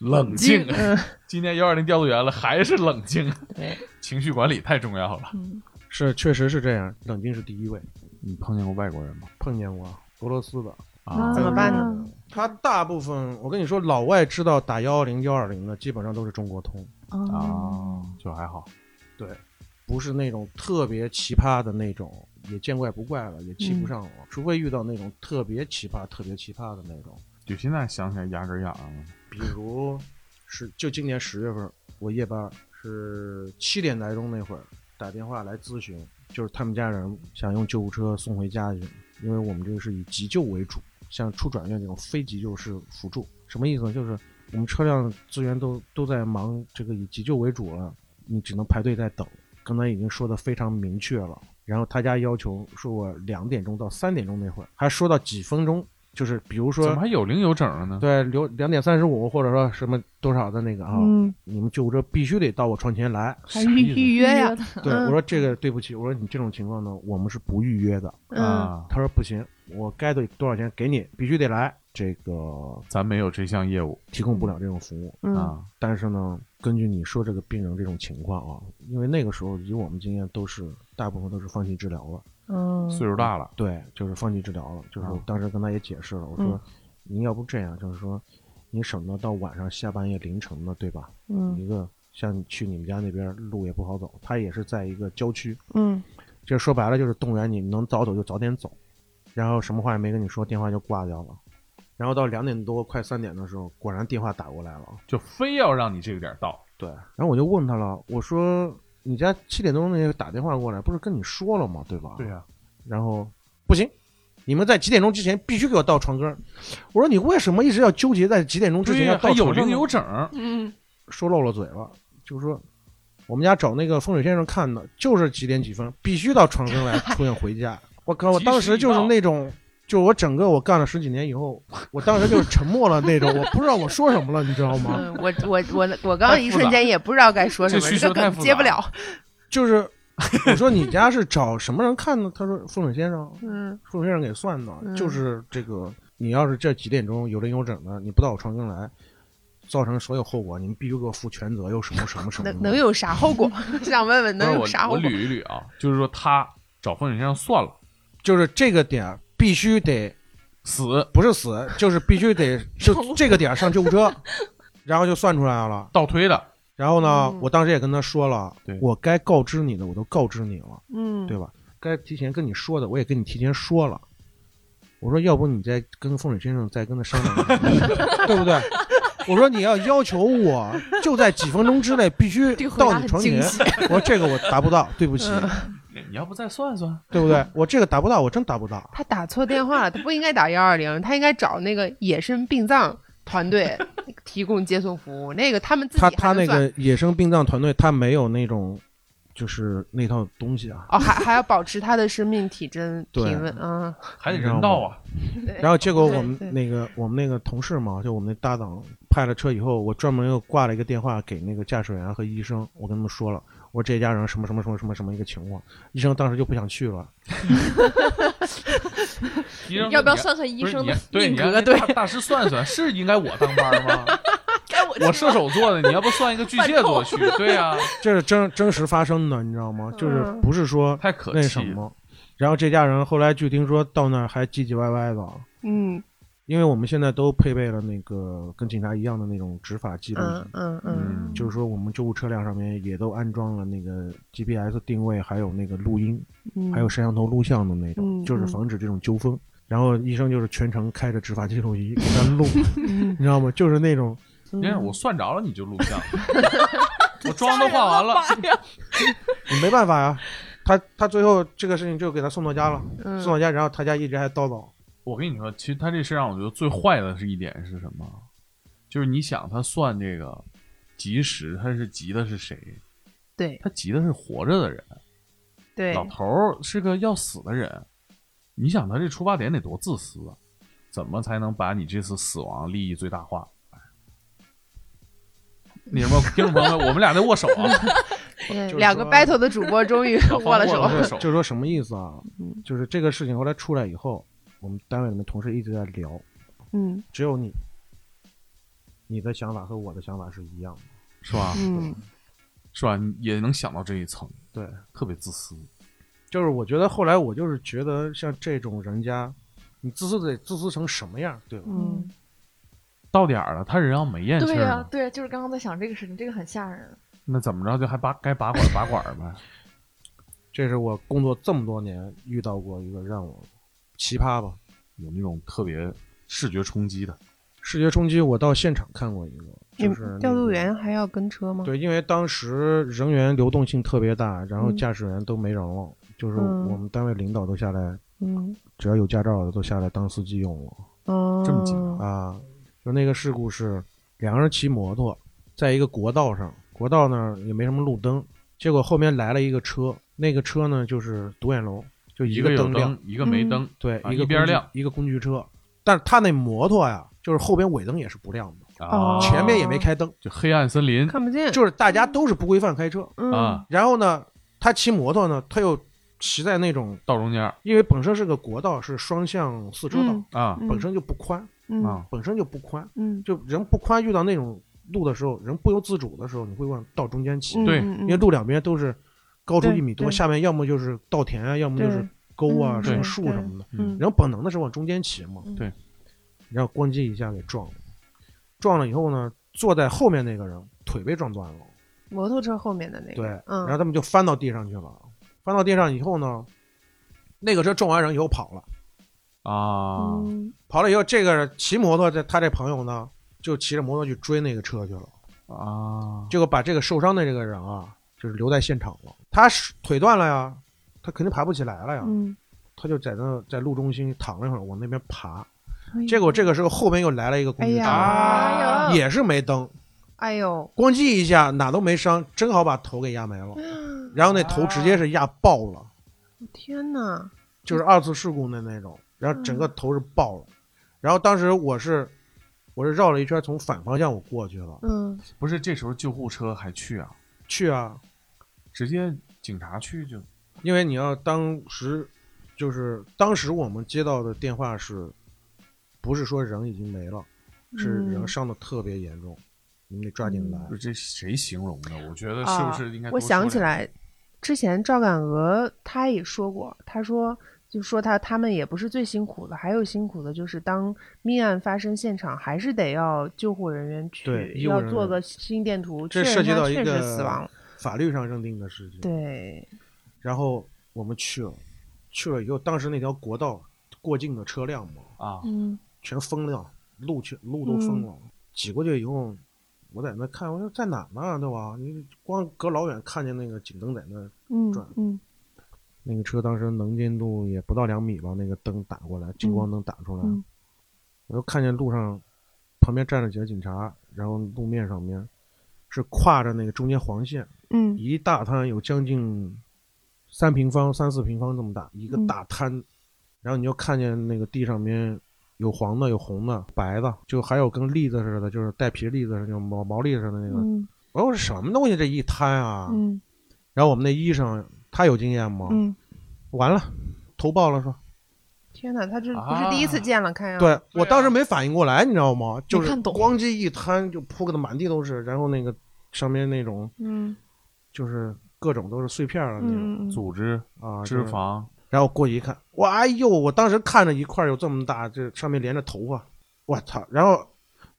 冷静。嗯 今天幺二零调度员了还是冷静，对，情绪管理太重要了。嗯是，确实是这样，冷静是第一位。你碰见过外国人吗？碰见过俄罗斯的，啊，怎么办呢？他大部分我跟你说，老外知道打幺幺零幺二零的，基本上都是中国通，啊，就还好。对不是那种特别奇葩的那种，也见怪不怪了，也气不上了，除非遇到那种特别奇葩、特别奇葩的那种。就现在想起来牙根痒痒了。比如是就今年十月份，我夜班是七点来钟那会儿打电话来咨询，就是他们家人想用救护车送回家去，因为我们这个是以急救为主，像出转院这种非急救是辅助。什么意思呢？就是我们车辆资源都都在忙这个以急救为主了，你只能排队在等。刚才已经说的非常明确了，然后他家要求说我两点钟到三点钟那会儿，还说到几分钟，就是比如说怎么还有零有整的呢？对，留两点三十五，或者说什么多少的那个啊，嗯，你们救护车必须得到我窗前来。还预预约呀，对，嗯我说这个对不起，我说你这种情况呢，我们是不预约的。嗯啊，他说不行，我该得多少钱给你，必须得来。这个咱没有这项业务提供不了这种服务，嗯啊。但是呢，根据你说这个病人这种情况啊，因为那个时候以我们经验都是大部分都是放弃治疗了，嗯，岁数大了，对，就是放弃治疗了。就是当时跟他也解释了，我说您要不这样，就是说你省得到晚上下半夜凌晨的，对吧？嗯一个像去你们家那边路也不好走，他也是在一个郊区，嗯这说白了就是动员你能早走就早点走，然后什么话也没跟你说，电话就挂掉了。然后到两点多快三点的时候，果然电话打过来了。就非要让你这个点到。对，然后我就问他了，我说你家七点钟那个打电话过来，不是跟你说了吗？对吧？对呀、然后不行，你们在几点钟之前必须给我到床根儿。我说你为什么一直要纠结在几点钟之前要到还有床上呢零有整。嗯说漏了嘴了，就是说我们家找那个风水先生看的，就是几点几分必须到床根来出现回家。我靠，我当时就是那种，就我整个我干了十几年以后，我当时就是沉默了那种，我不知道我说什么了，你知道吗？嗯，我我我我刚刚一瞬间也不知道该说什么，这需求太复杂接不了。就是我说你家是找什么人看呢？他说风水先生，嗯风水先生给算的，嗯就是这个，你要是这几点钟有零有整的，你不到我床边来。造成所有后果，你们必须给我负全责，又什么什么什么的？能 能有啥后果？想问问能有啥后果？我捋一捋啊，就是说他找风水先生算了，就是这个点儿必须得死。不是死，就是必须得 就这个点上救护车，然后就算出来了。倒推的，然后呢，嗯。我当时也跟他说了对，我该告知你的我都告知你了，嗯，对吧？该提前跟你说的，我也跟你提前说了。我说，要不你再跟风水先生再跟他商量一下，对不对？我说你要要求我就在几分钟之内必须这个回答到你床前。惊，喜。我说这个我达不到，对不起，你你要不再算算？对不对？我这个达不到，我真达不到。他打错电话了，他不应该打幺二零，他应该找那个野生殡葬团队 提供接送服务。那个他们自己他他那个野生殡葬团队，他没有那种就是那套东西啊。哦，还还要保持他的生命体征对体温，啊，还得人道啊！然后结果我们那个我们那个同事嘛，就我们那搭档派了车以后，我专门又挂了一个电话给那个驾驶员和医生，我跟他们说了，我这家人什么什么什么什么什么一个情况，医生当时就不想去了。医生要不要算算医生的对你让命格？对，大大师算算，是应该我当班吗？该我我射手座的，你要不算一个巨蟹座去？对呀，这是真真实发生的，你知道吗？就是嗯不是说太可么。然后这家人后来据听说到那儿还唧唧歪歪的，嗯因为我们现在都配备了那个跟警察一样的那种执法记录仪嗯，嗯嗯，就是说我们救护车辆上面也都安装了那个 GPS 定位，还有那个录音，嗯还有摄像头录像的那种，嗯就是防止这种纠纷。然后医生就是全程开着执法记录仪给他录，嗯你知道吗？就是那种 你看我算着了，你就录像，我妆都化完了。你没办法呀。他他最后这个事情就给他送到家了，嗯送到家，然后他家一直还叨叨，我跟你说，其实他这事让我觉得最坏的是一点是什么？就是你想他算这个及时，他是急的是谁？对他急的是活着的人。对老头儿是个要死的人，你想他这出发点得多自私啊？怎么才能把你这次死亡利益最大化？哎你什么听众朋友们，我们俩在握手啊！两个 battle 的主播终于 握了手握，了手就是说什么意思啊嗯？就是这个事情后来出来以后，我们单位里面同事一直在聊，嗯只有你，你的想法和我的想法是一样的，是吧？嗯是吧？你也能想到这一层，对。特别自私。就是我觉得后来我就是觉得像这种人家，你自私得自私成什么样，对吧？嗯到点儿了，他人要没咽气对呀、儿呢，对呀、就是刚刚在想这个事情，这个很吓人。那怎么着就还拔该拔管拔管呗？这是我工作这么多年遇到过一个让我奇葩吧，有那种特别视觉冲击的，视觉冲击。我到现场看过一个，就是、们调度员。还要跟车吗？对，因为当时人员流动性特别大，然后嗯驾驶员都没人了，就是嗯我们单位领导都下来，嗯只要有驾照的都下来当司机用了哦，这么紧啊。就那个事故是两个人骑摩托，在一个国道上，国道那儿也没什么路灯，结果后面来了一个车，那个车呢就是独眼龙，就一个灯亮，灯，一个没灯，对，啊一个一边亮，一个工具车，但是他那摩托呀，就是后边尾灯也是不亮的，啊，前面也没开灯，就黑暗森林看不见，就是大家都是不规范开车。嗯。啊，然后呢，他骑摩托呢，他又骑在那种，道中间因为本身是个国道，是双向四车道，嗯啊嗯本身就不宽，嗯啊，本身就不宽，嗯，就人不宽，遇到那种路的时候，人不由自主的时候，你会往道中间骑，对嗯因为路两边都是高出一米多，下面要么就是稻田啊，要么就是沟啊，嗯什么树什么的，然后本能的是往中间骑嘛，嗯对然后咣叽一下给撞了，撞了以后呢，坐在后面那个人腿被撞断了，摩托车后面的那个，对，嗯，然后他们就翻到地上去了，翻到地上以后呢，那个车撞完人以后跑了，啊，嗯跑了以后，这个骑摩托的他这朋友呢，就骑着摩托去追那个车去了，啊，结果把这个受伤的这个人啊，就是留在现场了，他是腿断了呀，他肯定爬不起来了呀，嗯，他就在那在路中心躺了一会儿，往那边爬，哎结果这个时候后边又来了一个工具车，也是没灯，哎呦，咣叽一下哪都没伤，正好把头给压没了，然后那头直接是压爆了，天哪，就是二次事故的那种，然后整个头是爆了，然后当时我是我是绕了一圈从反方向我过去了，嗯。不是这时候救护车还去啊？去啊，直接警察去就因为你要当时就是当时我们接到的电话是，不是说人已经没了，是人嗯伤的特别严重，你们得抓紧来。这谁形容的？我觉得是啊不是应该？我想起，来，之前赵敢娥他也说过，他说就说他他们也不是最辛苦的，还有辛苦的就是当命案发生现场，还是得要救护人员去，要做个心电图，这确涉及到一认他确实个死亡了。法律上认定的事情。对，然后我们去了，去了以后，当时那条国道过境的车辆嘛，啊，嗯全封了，路全路都封了。挤过去以后，我在那看，我说在哪呢，对吧？你光隔老远看见那个警灯在那，嗯转。嗯那个车当时能见度也不到两米吧，那个灯打过来，近光灯打出来，嗯。我就看见路上旁边站着几个警察，然后路面上面是跨着那个中间黄线，嗯一大滩有将近三平方、三四平方这么大一个嗯大滩，然后你就看见那个地上面有黄的、有红的、白的，就还有跟栗子似的，就是带皮栗子似的，就毛毛栗似的那个。嗯我说是什么东西？这一摊啊！嗯然后我们那医生他有经验吗？嗯，完了，头爆了说。天哪，他这不啊是第一次见了，看样子对我当时没反应过来，你知道吗？就是咣叽一摊就铺个的满地都是，然后那个上面那种嗯就是各种都是碎片儿的那种、组织、啊，脂就是肪，然后过去一看，哇，哎呦！我当时看着一块儿有这么大，这上面连着头发，我操！然后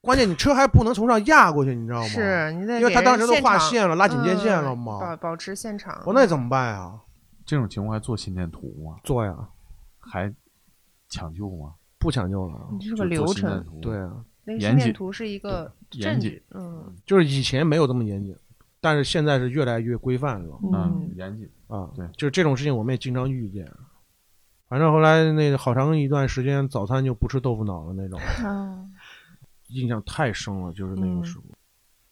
关键你车还不能从上压过去，你知道吗？是你得因为他当时都人现场画线了，拉警戒线了嗯嘛。保保持现场。我那怎么办呀？这种情况还做心电图吗？做呀，还抢救吗？不抢救了。你这是就个流程，做心电图对啊，那个严谨心电图是一个证严谨据，嗯就是以前没有这么严谨，但是现在是越来越规范了嗯，严谨。啊。对就是这种事情我们也经常遇见。反正后来那个好长一段时间，早餐就不吃豆腐脑了那种，啊印象太深了，就是那嗯个时候。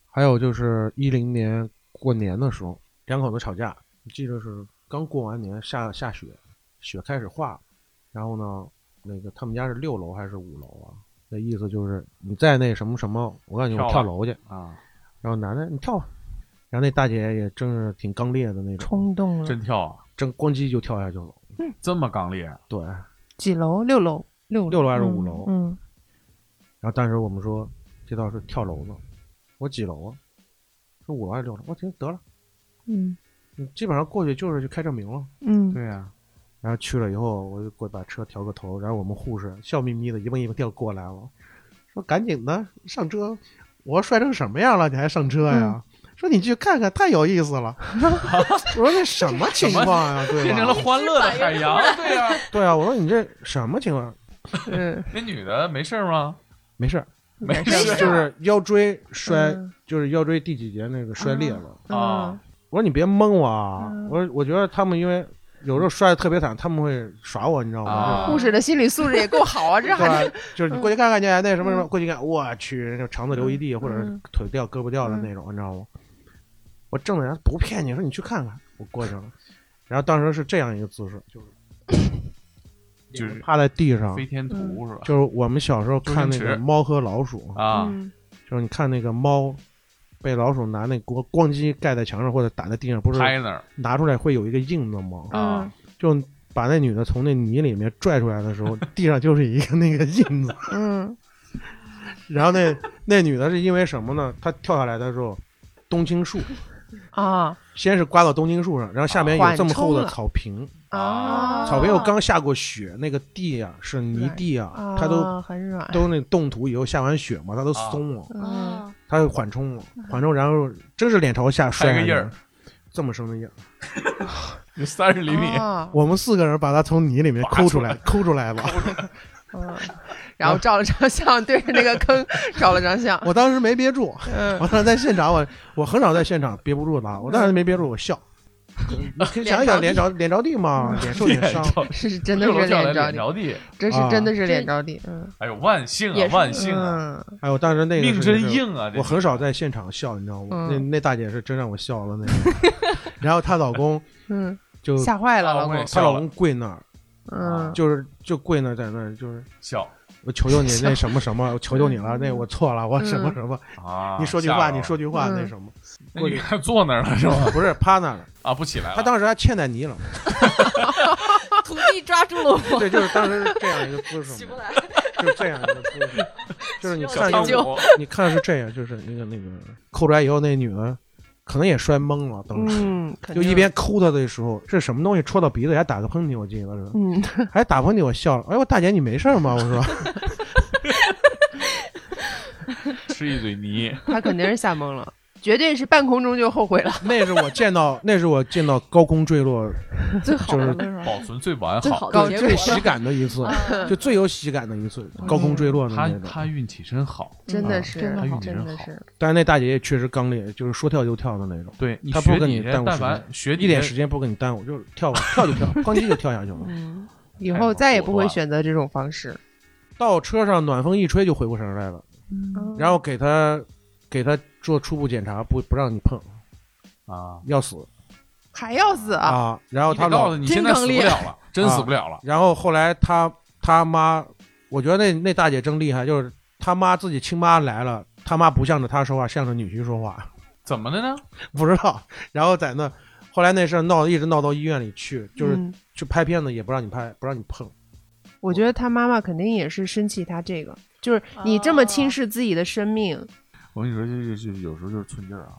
还有就是一零年过年的时候，两口子吵架，记得是刚过完年，下下雪，雪开始化，然后呢，那个他们家是六楼还是五楼啊？那意思就是你再那什么什么，我告诉你，我跳楼去。啊，然后男的你跳吧，然后那大姐也真是挺刚烈的那种，冲动了。真跳啊，真咣叽就跳下去了。这么刚烈，对，几楼？六楼？六六楼还是五楼嗯然后当时我们说这倒是跳楼呢，我几楼啊？说五楼还是六楼？我听得了，嗯你基本上过去就是去开证明了。嗯对呀，然后去了以后，我就过去把车调个头，然后我们护士笑眯眯的一蹦一蹦跳过来了，说赶紧的上车。我说摔成什么样了，你还上车呀？说你去看看，太有意思了。我说这什么情况呀？对变成了？欢乐的海洋。对呀，对啊，我说你这什么情况？嗯，那女的没事吗？没事，没事事就是腰椎摔，嗯就是腰椎第几节那个摔裂了。啊，我说你别蒙我啊！嗯我说我觉得他们因为有时候摔的特别惨，他们会耍我，你知道吗？啊护士的心理素质也够好啊，这对还吧？就是你过去看看去，那什么什么，过去看，我去，那肠子流一地，或者腿掉、胳膊掉的那种，你知道吗？我正在那不骗你，说你去看看，我过去了。然后当时是这样一个姿势，就是 就是趴在地上飞，天图是吧？就是我们小时候看那个猫和老鼠，啊，嗯就是你看那个猫被老鼠拿那锅咣叽盖在墙上或者打在地上，不是拍那儿拿出来会有一个印子吗？啊，就把那女的从那泥里面拽出来的时候，地上就是一个那个印子。嗯然后那那女的是因为什么呢？她跳下来的时候，冬青树啊。先是刮到东京树上，然后下面有这么厚的草坪，啊，草坪又刚下过雪，那个地啊是泥地啊，啊它都很软，都那冻土以后下完雪嘛，它都松了，它就缓冲了，缓冲，然后真是脸朝下摔个印儿，这么深的印儿。有三十厘米，啊。我们四个人把它从泥里面抠出来，抠出来了。嗯，然后照了张相，对着那个 坑照了张相，我当时没憋住，嗯我当时在现场，我我很少在现场憋不住的，我当时没憋住，我笑。你想一想，脸着脸着地嘛，脸受点伤。是是真的是脸脸着地，着地，这是真的是脸着地，嗯哎呦，万幸啊，万幸啊，嗯还有当时那个命真硬啊！我很少在现场笑，你知道吗？嗯那那大姐是真让我笑了那个。然后她老公嗯，就吓坏了啊老公她老公跪那儿，嗯就是就跪那在那儿，就是笑我求求你那什么什么，我求求你了，那我错了，我什么什么，啊！你说句话，你说句话，嗯那什么，那你还坐那儿了是吗？不是趴那儿了，啊，不起来了。她当时还欠在泥了，土地抓住了我，对，就是当时是这样一个姿势嘛，起不来。就是这样一个姿势，就是你看你看是这样，就是那个那个扣出来以后，那女的可能也摔懵了，当时。嗯，就一边抠他的时候，是什么东西戳到鼻子，还打个喷嚏，我记得是，嗯，还打喷嚏，我笑了。哎呦，大姐你没事吗？我说，吃一嘴泥，他肯定是吓懵了，绝对是半空中就后悔了。那是我见到，那是我见到高空坠落 最好就是？保存最完好最喜感的一次，就最有喜感的一次高空坠落的那种。他运气真好，真的嗯是，他运气真的是，但是那大姐也确实刚烈，就是说跳就跳的那种，对你他不跟你耽误时间学一点时间不跟你耽误，就是跳吧，跳就跳，咣叽就跳下去了。嗯，以后再也不会选择这种方式。到车上暖风一吹就回过神来了，嗯然后给他给他做初步检查，不不让你碰，啊，要死还要死啊？啊！然后他告诉，你现在死不了了，真死不了了。然后后来他他妈，我觉得那那大姐真厉害，就是他妈自己亲妈来了，他妈不向着他说话，向着女婿说话，怎么的呢？不知道。然后在那后来那事儿闹一直闹到医院里去，就是嗯去拍片子也不让你拍，不让你碰。我觉得他妈妈肯定也是生气他这个，就是你这么轻视自己的生命，我跟你说，就就就有时候就是寸劲儿啊，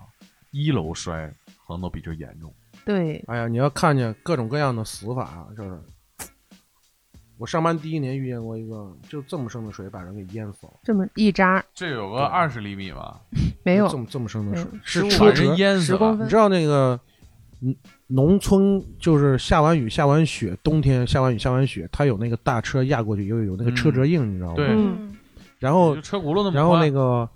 一楼摔可能都比这严重。对，哎呀，你要看见各种各样的死法啊，就是。我上班第一年遇见过一个，就这么深的水把人给淹死了，这么一扎这有个二十厘米吧，没有这么这么深的水，是把人车辙。淹死了。十公分你知，道那个，嗯，农村就是下完雨、下完雪，冬天下完雨、下完雪，它有那个大车压过去，有有那个车辙印，你知道吗？对嗯然后就车轱辘那么宽，然后那个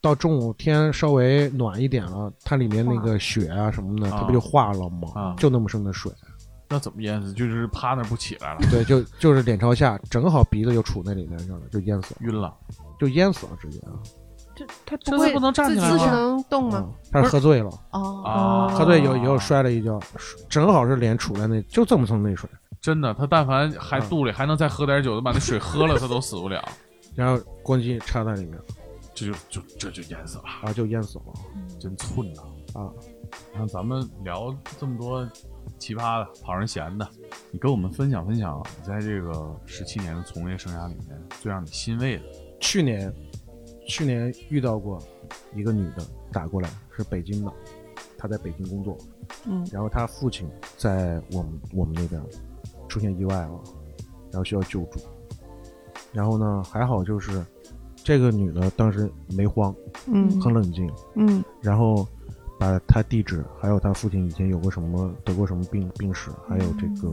到中午天稍微暖一点了，它里面那个雪啊什么的，啊。它不就化了吗？啊。就那么深的水，那怎么淹死？就是趴那儿不起来了，对，就就是脸朝下，正好鼻子就杵那里面去了，就淹死了，晕了。就淹死了，直接啊！这他不会次不能站起来吗自己能动吗？嗯他是喝醉了，哦。啊喝醉以后以后摔了一跤，正好是脸杵在那，就这么深那水，真的，他但凡还嗯。肚里还能再喝点酒，他把那水喝了，他都死不了。然后咣叽插在里面，这就就这就淹死了，啊，就淹死了真寸呐！啊！然后咱们聊这么多奇葩的、讨人嫌的，你跟我们分享分享，你在这个十七年的从业生涯里面最让你欣慰的。去年，去年遇到过一个女的打过来，是北京的，她在北京工作，嗯然后她父亲在我们我们那边出现意外了，然后需要救助，然后呢还好就是这个女的当时没慌，嗯。很冷静，嗯。然后把她地址还有她父亲以前有过什么得过什么病病史，还有这个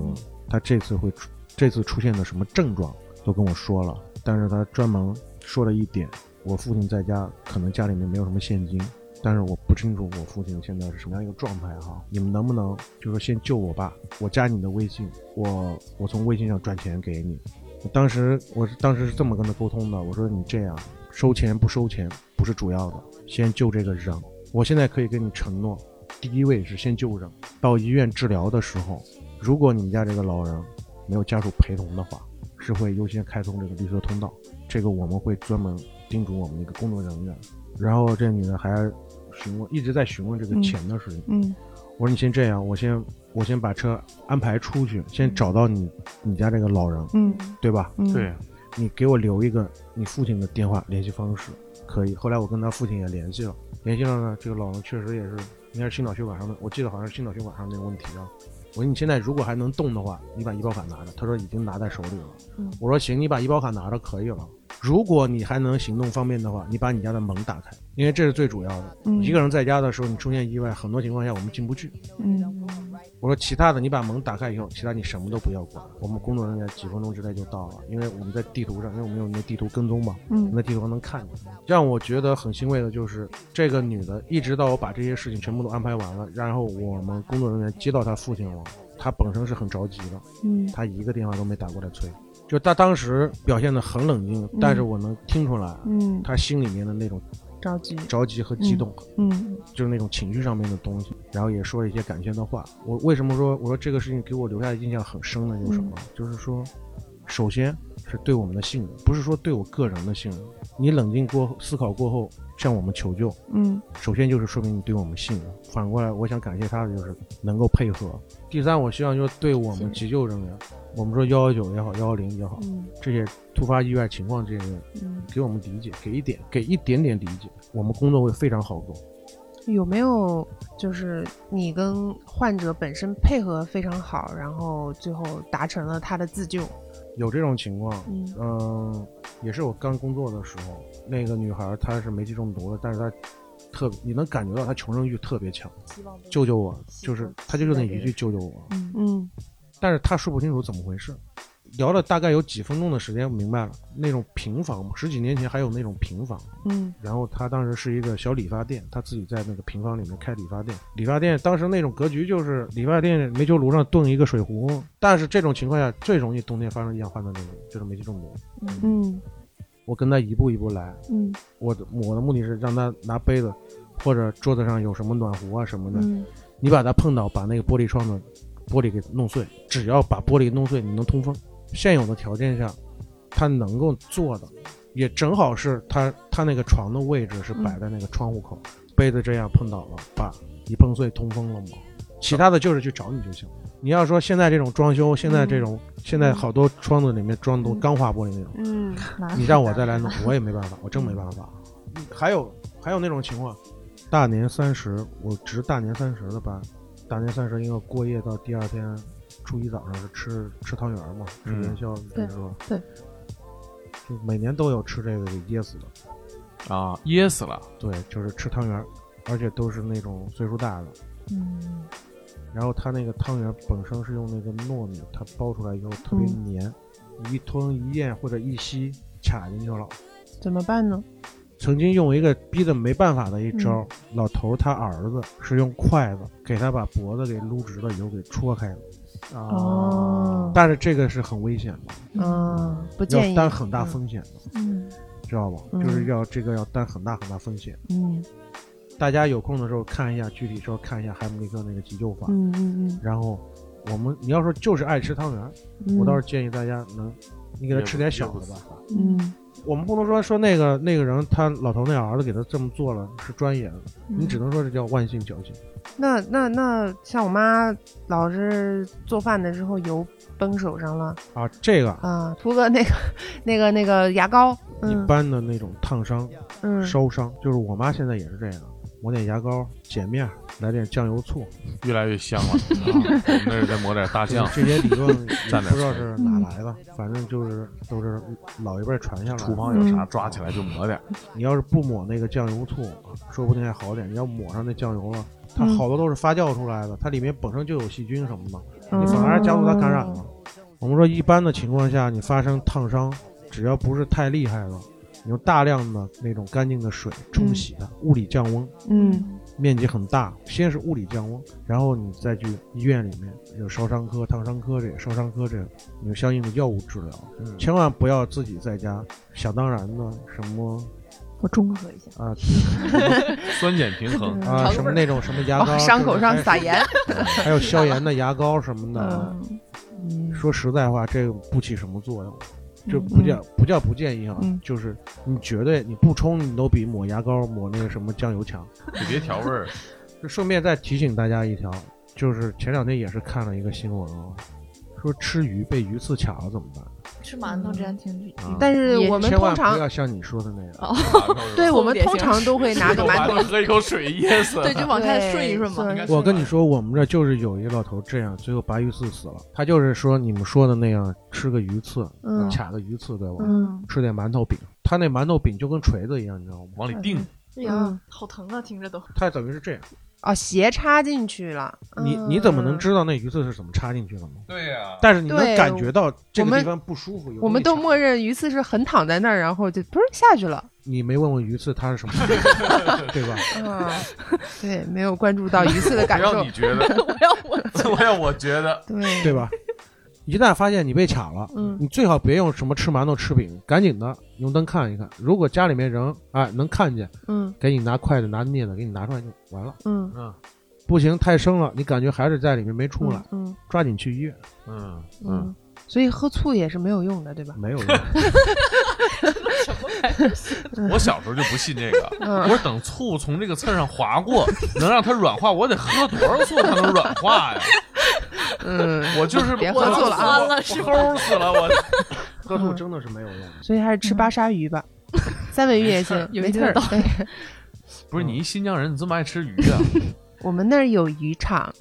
她这次会出这次出现的什么症状都跟我说了，但是她专门说了一点，我父亲在家可能家里面没有什么现金，但是我不清楚我父亲现在是什么样一个状态哈，你们能不能就说先救我爸，我加你的微信，我我从微信上转钱给你。我当时我是当时是这么跟他沟通的，我说你这样收钱不收钱不是主要的，先救这个人。我现在可以跟你承诺，第一位是先救人。到医院治疗的时候，如果你们家这个老人没有家属陪同的话，是会优先开通这个绿色通道。这个我们会专门叮嘱我们的一个工作人员。然后这女的还询问，一直在询问这个嗯钱的事情。嗯我说你先这样，我先我先把车安排出去，先找到你你家这个老人，嗯对吧？嗯，对，你给我留一个你父亲的电话联系方式，可以。后来我跟他父亲也联系了，联系了呢，这个老人确实也是应该是心脑血管上的，我记得好像是心脑血管上那个问题啊。我说你现在如果还能动的话，你把医保卡拿着。他说已经拿在手里了。嗯我说行，你把医保卡拿着可以了。如果你还能行动方便的话，你把你家的门打开，因为这是最主要的。嗯一个人在家的时候，你出现意外，很多情况下我们进不去。嗯我说其他的你把门打开以后，其他你什么都不要管，我们工作人员几分钟之内就到了，因为我们在地图上，因为我们有那地图跟踪嘛，嗯那地图上能看见。让我觉得很欣慰的就是，这个女的一直到我把这些事情全部都安排完了，然后我们工作人员接到她父亲了，她本身是很着急的，嗯她一个电话都没打过来催，就他当时表现得很冷静，但是我能听出来嗯，他心里面的那种着急，着急和激动。嗯就是那种情绪上面的东西，然后也说了一些感谢的话。我为什么说我说这个事情给我留下的印象很深呢？就是什么？就是说，首先是对我们的信任，不是说对我个人的信任。你冷静过后思考过后向我们求救，嗯首先就是说明你对我们信任。反过来，我想感谢他的就是能够配合。第三，我希望就是对我们急救人员，我们说幺幺九也好，幺幺零也好，嗯这些突发意外情况这些，嗯，给我们理解，给一点，给一点点理解，我们工作会非常好做。有没有就是你跟患者本身配合非常好，然后最后达成了他的自救？有这种情况，嗯嗯，也是我刚工作的时候，那个女孩她是煤气中毒了，但是她特别，你能感觉到她求生欲特别强，救救我，就是望他就那一句救救我，嗯嗯但是他说不清楚怎么回事。聊了大概有几分钟的时间，我明白了，那种平房，十几年前还有那种平房，嗯然后他当时是一个小理发店，他自己在那个平房里面开理发店。理发店当时那种格局就是理发店煤球炉上炖一个水壶，但是这种情况下最容易冬天发生一氧化碳中毒，就是煤气中毒。嗯我跟他一步一步来，嗯我的我的目的是让他拿杯子或者桌子上有什么暖壶啊什么的，嗯你把它碰到，把那个玻璃窗的玻璃给弄碎，只要把玻璃弄碎，你能通风。现有的条件下，他能够做的，也正好是他他那个床的位置是摆在那个窗户口，杯子这样碰倒了，把一碰碎通风了嘛。其他的就是去找你就行。你要说现在这种装修，现在这种、现在好多窗子里面装的都钢化玻璃那种，嗯你让我再来弄，我也没办法，我真没办法。还有还有那种情况，大年三十我值大年三十的班，大年三十因为过夜到第二天初一早上是吃吃汤圆嘛，吃嗯元宵，对是吧？对，就每年都有吃这个给噎死的，啊，噎死了。对，就是吃汤圆，而且都是那种岁数大的。嗯然后它那个汤圆本身是用那个糯米，它包出来以后特别嗯黏，你一吞一咽或者一吸卡进去了。怎么办呢？曾经用一个逼得没办法的一招，嗯。老头他儿子是用筷子给他把脖子给撸直了以后给戳开了，哦。但是这个是很危险的，嗯，不建要议。担很大风险的，嗯。知道吧？嗯。就是要这个要担很大很大风险。嗯。大家有空的时候看一下，具体时候看一下海姆立克那个急救法。嗯嗯然后我们你要说就是爱吃汤圆，嗯，我倒是建议大家能，你给他吃点小的吧。嗯我们不能说说那个那个人他老头那儿子给他这么做了是专业的，你只能说这叫万幸侥幸。那那那像我妈老是做饭的时候油崩手上了啊，这个啊，涂个那个那个那个牙膏，一嗯。般的那种烫伤、嗯。烧伤，就是我妈现在也是这样，抹点牙膏、碱面，来点酱油醋，越来越香了。啊我们那儿再抹点大酱，这些理论不知道是哪来的，反正就是都是老一辈传下来的。厨房有啥抓起来就抹点。你要是不抹那个酱油醋，说不定还好点。你要抹上那酱油了，它嗯好多都是发酵出来的，它里面本身就有细菌什么的，嗯你反而加速它感染了。我们说一般的情况下，你发生烫伤，只要不是太厉害了，你用大量的那种干净的水冲洗它，物理降温，嗯。面积很大，先是物理降温，然后你再去医院里面有烧伤科、烫伤科这个烧伤科这个，你有相应的药物治疗，嗯。千万不要自己在家想当然的什么我中和一下，啊酸碱平衡，啊什么那种什么牙膏，哦，伤口上撒盐，还还有消炎的牙膏什么的。说实在话，这个不起什么作用，就不叫不叫不建议啊，嗯就是你绝对你不冲，你都比抹牙膏抹那个什么酱油强。你别调味儿。就顺便再提醒大家一条，就是前两天也是看了一个新闻啊，说吃鱼被鱼刺卡了怎么办？吃馒头这样挺啊但是我们通常不要像你说的那样。哦，对我们通常都会拿个馒头，喝一口水噎死对，就往下顺一顺嘛。我跟你说，我们这就是有一个老头这样，最后拔鱼刺死了。他就是说你们说的那样，吃个鱼刺，嗯卡个鱼刺，对吧？嗯吃点馒头饼，他那馒头饼就跟锤子一样，你知道吗？往里钉，哎呀嗯，好疼啊，听着都。他等于是这样，哦，斜插进去了，你嗯你怎么能知道那鱼刺是怎么插进去的呢？对呀，但是你能感觉到这个地方不舒服，有我们都默认鱼刺是横躺在那儿，然后就不是下去了。你没问问鱼刺它是什么，对吧？啊，对，没有关注到鱼刺的感受我要你。觉得，我要我我要我觉得，对对吧？一旦发现你被卡了，嗯你最好别用什么吃馒头吃饼，赶紧的用灯看一看。如果家里面人哎能看见，嗯给你拿筷子拿镊子给你拿出来就完了。嗯嗯不行，太生了，你感觉还是在里面没出来，嗯抓紧去医院。嗯，嗯，所以喝醋也是没有用的，对吧？没有用，我小时候就不信这个，嗯我说等醋从这个刺儿上划过，能让它软化，我得喝多少醋才能软化呀？嗯，我就是别喝醋了啊齁死了，我 喝醋真的是没有用。所以还是吃巴沙鱼吧，三文鱼也行，有没刺儿。不是你一新疆人，你这么爱吃鱼啊？我们那儿有渔场，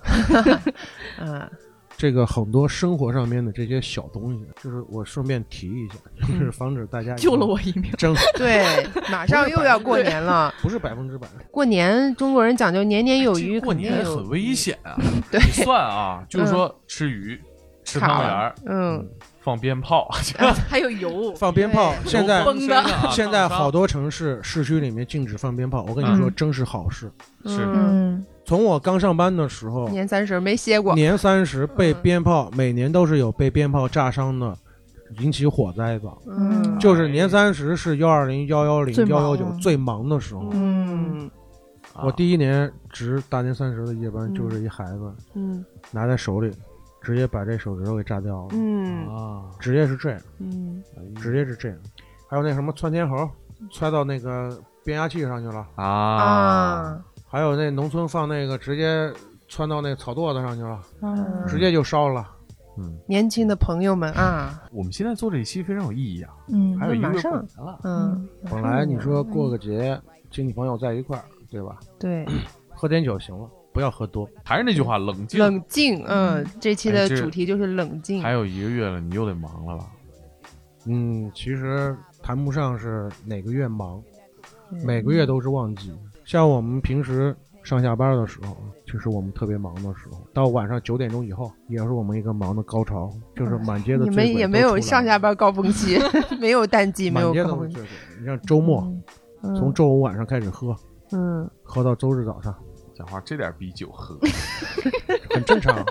嗯，这个很多生活上面的这些小东西，就是我顺便提一下，嗯 就是防止大家救了我一命。争，对，马上又要过年了。不是百分之百。过年中国人讲究年年有余，过年很危险啊！对，你算啊，就是说吃鱼、吃汤圆儿、嗯，放鞭炮，还有油，放鞭炮，现在现在好多城市市区里面禁止放鞭炮，我跟你说，嗯。真是好事。是。嗯，从我刚上班的时候，年三十没歇过，年三十被嗯。鞭炮，每年都是有被鞭炮炸伤的，引起火灾的。嗯。就是年三十是幺二零、幺幺零、最忙幺幺九最忙。的时候。嗯。我第一年值大年三十的夜班，嗯。就是一孩子嗯。拿在手里，直接把这手指头给炸掉了，嗯。啊，直接是这样，嗯。直接是这样。还有那什么窜天猴，窜到那个变压器上去了。啊。啊，还有那农村放那个直接窜到那草垛子上去了，嗯直接就烧了。嗯，年轻的朋友们啊，我们现在做这一期非常有意义啊，嗯还有一个月马上过年了，嗯，本来你说过个节，亲戚朋友在一块儿，对吧？对，喝点酒行了，不要喝多。还是那句话，冷静。冷静，嗯，这期的哎这主题就是冷静，还有一个月了，你又得忙了吧？嗯，其实谈不上是哪个月忙，嗯每个月都是旺季。像我们平时上下班的时候，就是我们特别忙的时候，到晚上九点钟以后，也是我们一个忙的高潮，就是满街的你们也没有上下班高峰期，没有淡季，没有高峰期。你像周末，嗯从周五晚上开始喝，嗯喝到周日早上，讲话这点逼酒喝，很正常，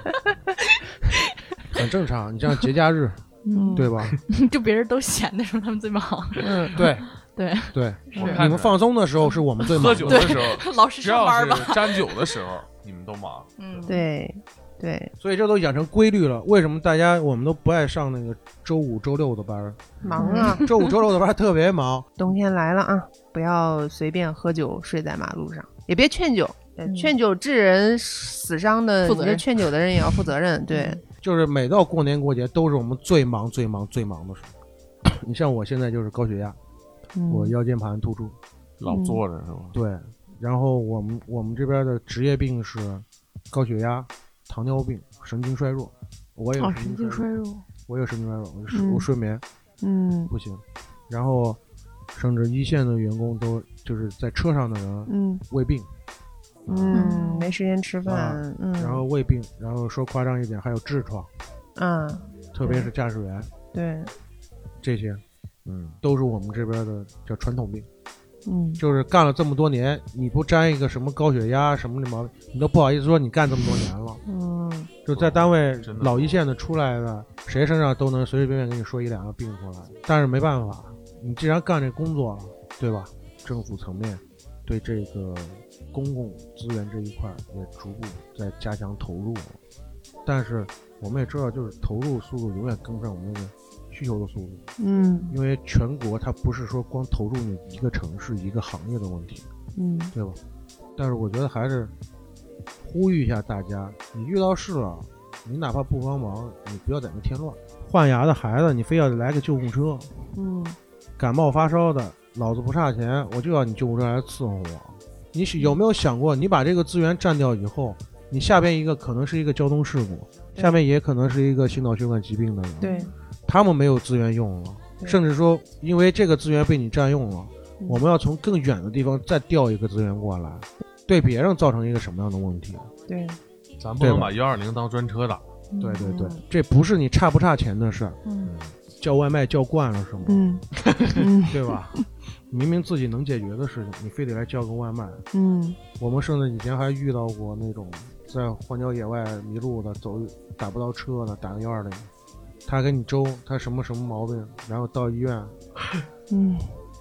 很正常。你像节假日，嗯，对吧？就别人都闲的时候，他们最忙。嗯对对，对，你们放松的时候是我们最忙的喝酒的时候，老师只要上班吧。是沾酒的时候，你们都忙。嗯，对对，所以这都养成规律了。为什么大家我们都不爱上那个周五、周六的班儿？忙啊，周五、周六的班儿特别忙。冬天来了啊，不要随便喝酒睡在马路上，也别劝酒。劝酒致人死伤的，负责任你这劝酒的人也要负责任。对，就是每到过年过节，都是我们最忙、最忙、最忙的时候。你像我现在就是高血压，嗯我腰间盘突出，老坐着是吧？对。然后我们我们这边的职业病是高血压、糖尿病、神经衰弱。我也有哦，神神经衰弱。我有神经衰弱，我睡嗯我睡眠嗯不行。然后甚至一线的员工都就是在车上的人嗯胃病，嗯，没时间吃饭啊，嗯，然后胃病，然后说夸张一点还有痔疮，啊，特别是驾驶员对，这些嗯，都是我们这边的叫传统病。嗯就是干了这么多年，你不沾一个什么高血压什么的毛病，你都不好意思说你干这么多年了。嗯就在单位老一线的出来的，谁身上都能随随便便跟你说一两个病出来。但是没办法，你既然干这工作了，对吧？政府层面对这个公共资源这一块也逐步在加强投入。但是我们也知道，就是投入速度永远跟不上我们那个需求的速度，嗯因为全国它不是说光投入你一个城市一个行业的问题。嗯对吧？但是我觉得还是呼吁一下大家，你遇到事了，你哪怕不帮忙，你不要在那添乱。换牙的孩子，你非要来个救护车；嗯感冒发烧的，老子不差钱，我就要你救护车来伺候我。你是有没有想过，你把这个资源占掉以后，你下边一个可能是一个交通事故，下面也可能是一个心脑血管疾病的人，对，他们没有资源用了，甚至说因为这个资源被你占用了，嗯我们要从更远的地方再调一个资源过来，对别人造成一个什么样的问题？对咱不能把幺二零当专车打。对对对，这不是你差不差钱的事儿，嗯叫外卖叫惯了是吗？嗯嗯 对吧？明明自己能解决的事情，你非得来叫个外卖。嗯我们甚至以前还遇到过那种在荒郊野外迷路的，走打不到车的，打个幺二零，他给你周他什么什么毛病，然后到医院 嗯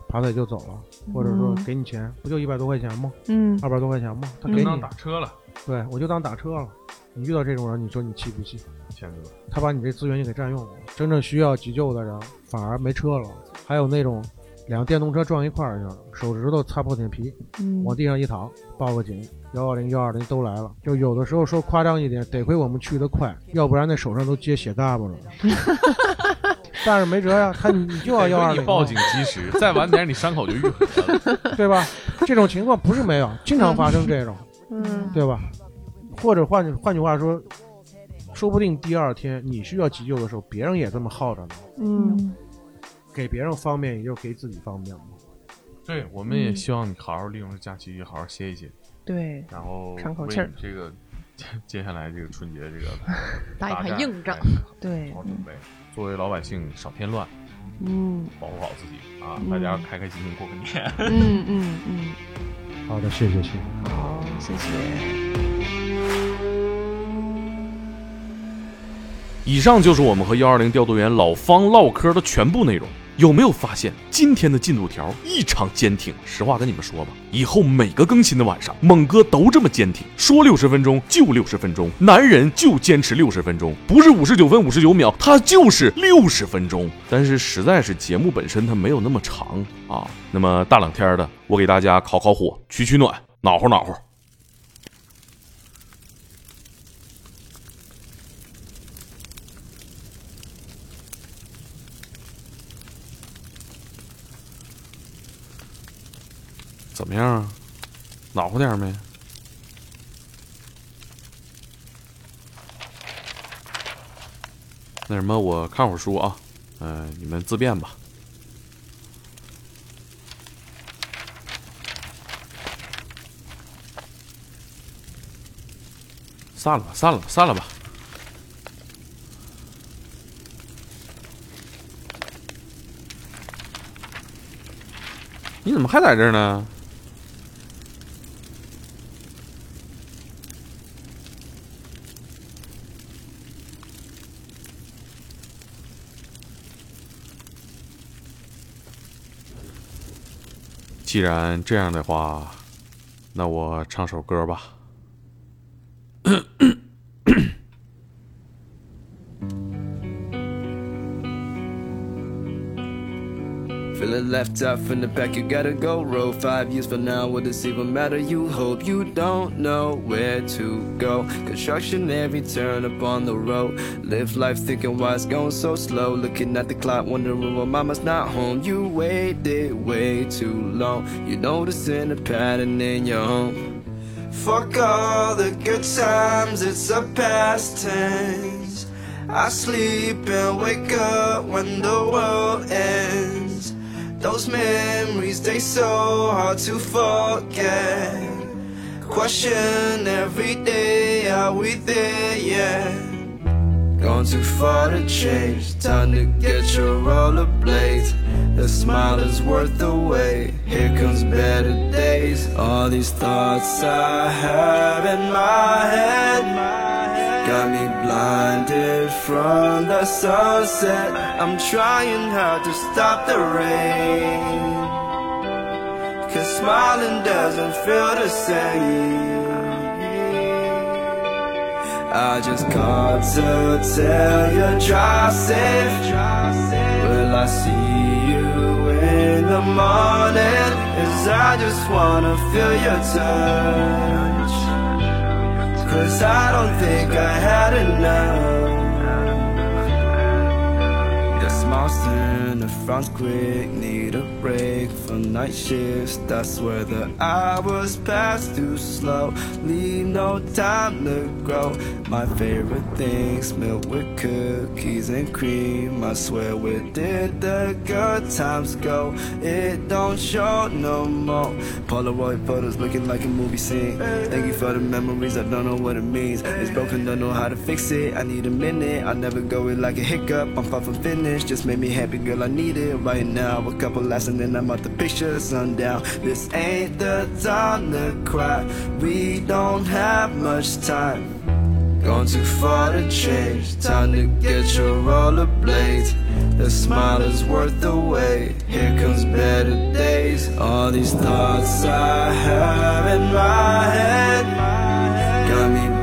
爬腿就走了，或者说嗯给你钱，不就一百多块钱吗？嗯二百多块钱吗？他给你就当，打车了，对我就当打车了。你遇到这种人，你说你气不气？钱哥。他把你这资源就给占用了，真正需要急救的人反而没车了。还有那种两个电动车撞一块儿去了，手指头擦破点皮，嗯往地上一躺，报个警，幺二零幺二零都来了。就有的时候说夸张一点，得亏我们去得快，要不然那手上都接血嘎巴了。但是没辙呀，他你你就要幺二零，你报警及时，再晚点你伤口就愈合了。对吧？这种情况不是没有，经常发生这种，嗯对吧？或者换句换句话说，说不定第二天你需要急救的时候，别人也这么耗着呢。嗯，给别人方便，也就给自己方便嘛。对，我们也希望你好好利用这假期，好好歇一歇，对，然后为喘口气儿这个接下来这个春节这个 打一盘硬仗哎 对好好准备。作为老百姓，少添乱，嗯保护好自己啊！嗯大家开开心心过个年。嗯嗯嗯，好的，谢谢，谢谢。好，谢谢。以上就是我们和幺二零调度员老方唠嗑的全部内容。有没有发现今天的进度条异常坚挺？实话跟你们说吧，以后每个更新的晚上，猛哥都这么坚挺，说六十分钟就六十分钟，男人就坚持六十分钟，不是五十九分五十九秒，他就是六十分钟。但是实在是节目本身它没有那么长啊。那么大冷天的，我给大家烤烤火，取取暖，暖和暖和。怎么样啊？暖和点没？那什么，我看会儿书啊，嗯、你们自便吧。散了吧，散了吧，散了吧。你怎么还在这儿呢？既然这样的话，那我唱首歌吧。Feeling left out from the back, you gotta go. Roll five years from now, will this even matter? You hope you don't know where to go. Construction every turn up on the road. Live life thinking why it's going so slow. Looking at the clock, wondering why mama's not home. You waited way too long. You noticing a pattern in your home. Fuck all the good times, it's a past tense. I sleep and wake up when the world ends. Those memories, they so hard to forget. Question every day, are we there yet? Gone too far to change, time to get your rollerblades. The smile is worth the wait. Here comes better days. All these thoughts I have in my head got me blinded from the sunset. I'm trying hard to stop the rain. Cause smiling doesn't feel the same. I just called to tell you drive safe. Will I see you in the morning? Cause I just wanna feel your touch. Cause I don't think I had enough. Smiles turn the front quick, need a break from night shifts. That's where the hours pass too slow. Leave no time to grow. My favorite things milk with cookies and cream. I swear, where did the good times go? It don't show no more. Polaroid photos looking like a movie scene. Thank you for the memories, I don't know what it means. It's broken, don't know how to fix it. I need a minute, I'll never go it like a hiccup. I'm far from finished, just made me happy, girl. I need it right now. A couple laughs and then I'm out the picture, sundown. This ain't the time to cry. We don't have much time. Gone too far to change. Time to get your rollerblades. The smile is worth the wait. Here comes better days. All these thoughts I have in my head got me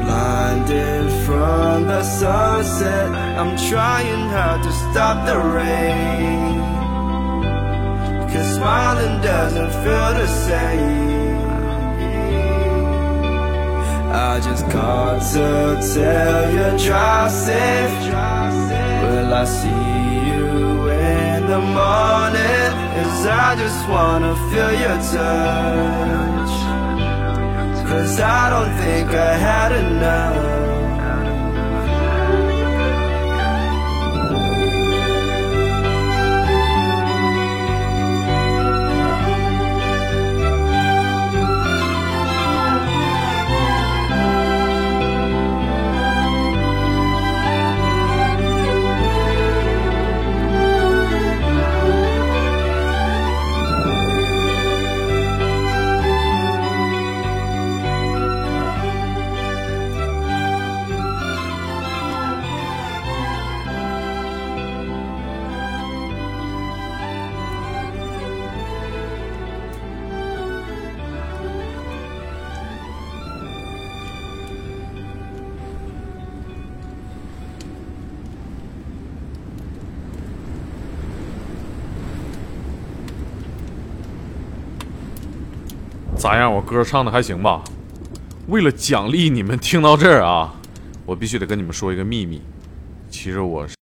from the sunset. I'm trying hard to stop the rain. Cause smiling doesn't feel the same. I just called to tell you drive safe. Will I see you in the morning? Cause I just wanna feel your touch. Cause I don't think I had enough. 咋样？我歌唱的还行吧？为了奖励你们听到这儿啊，我必须得跟你们说一个秘密，其实我是。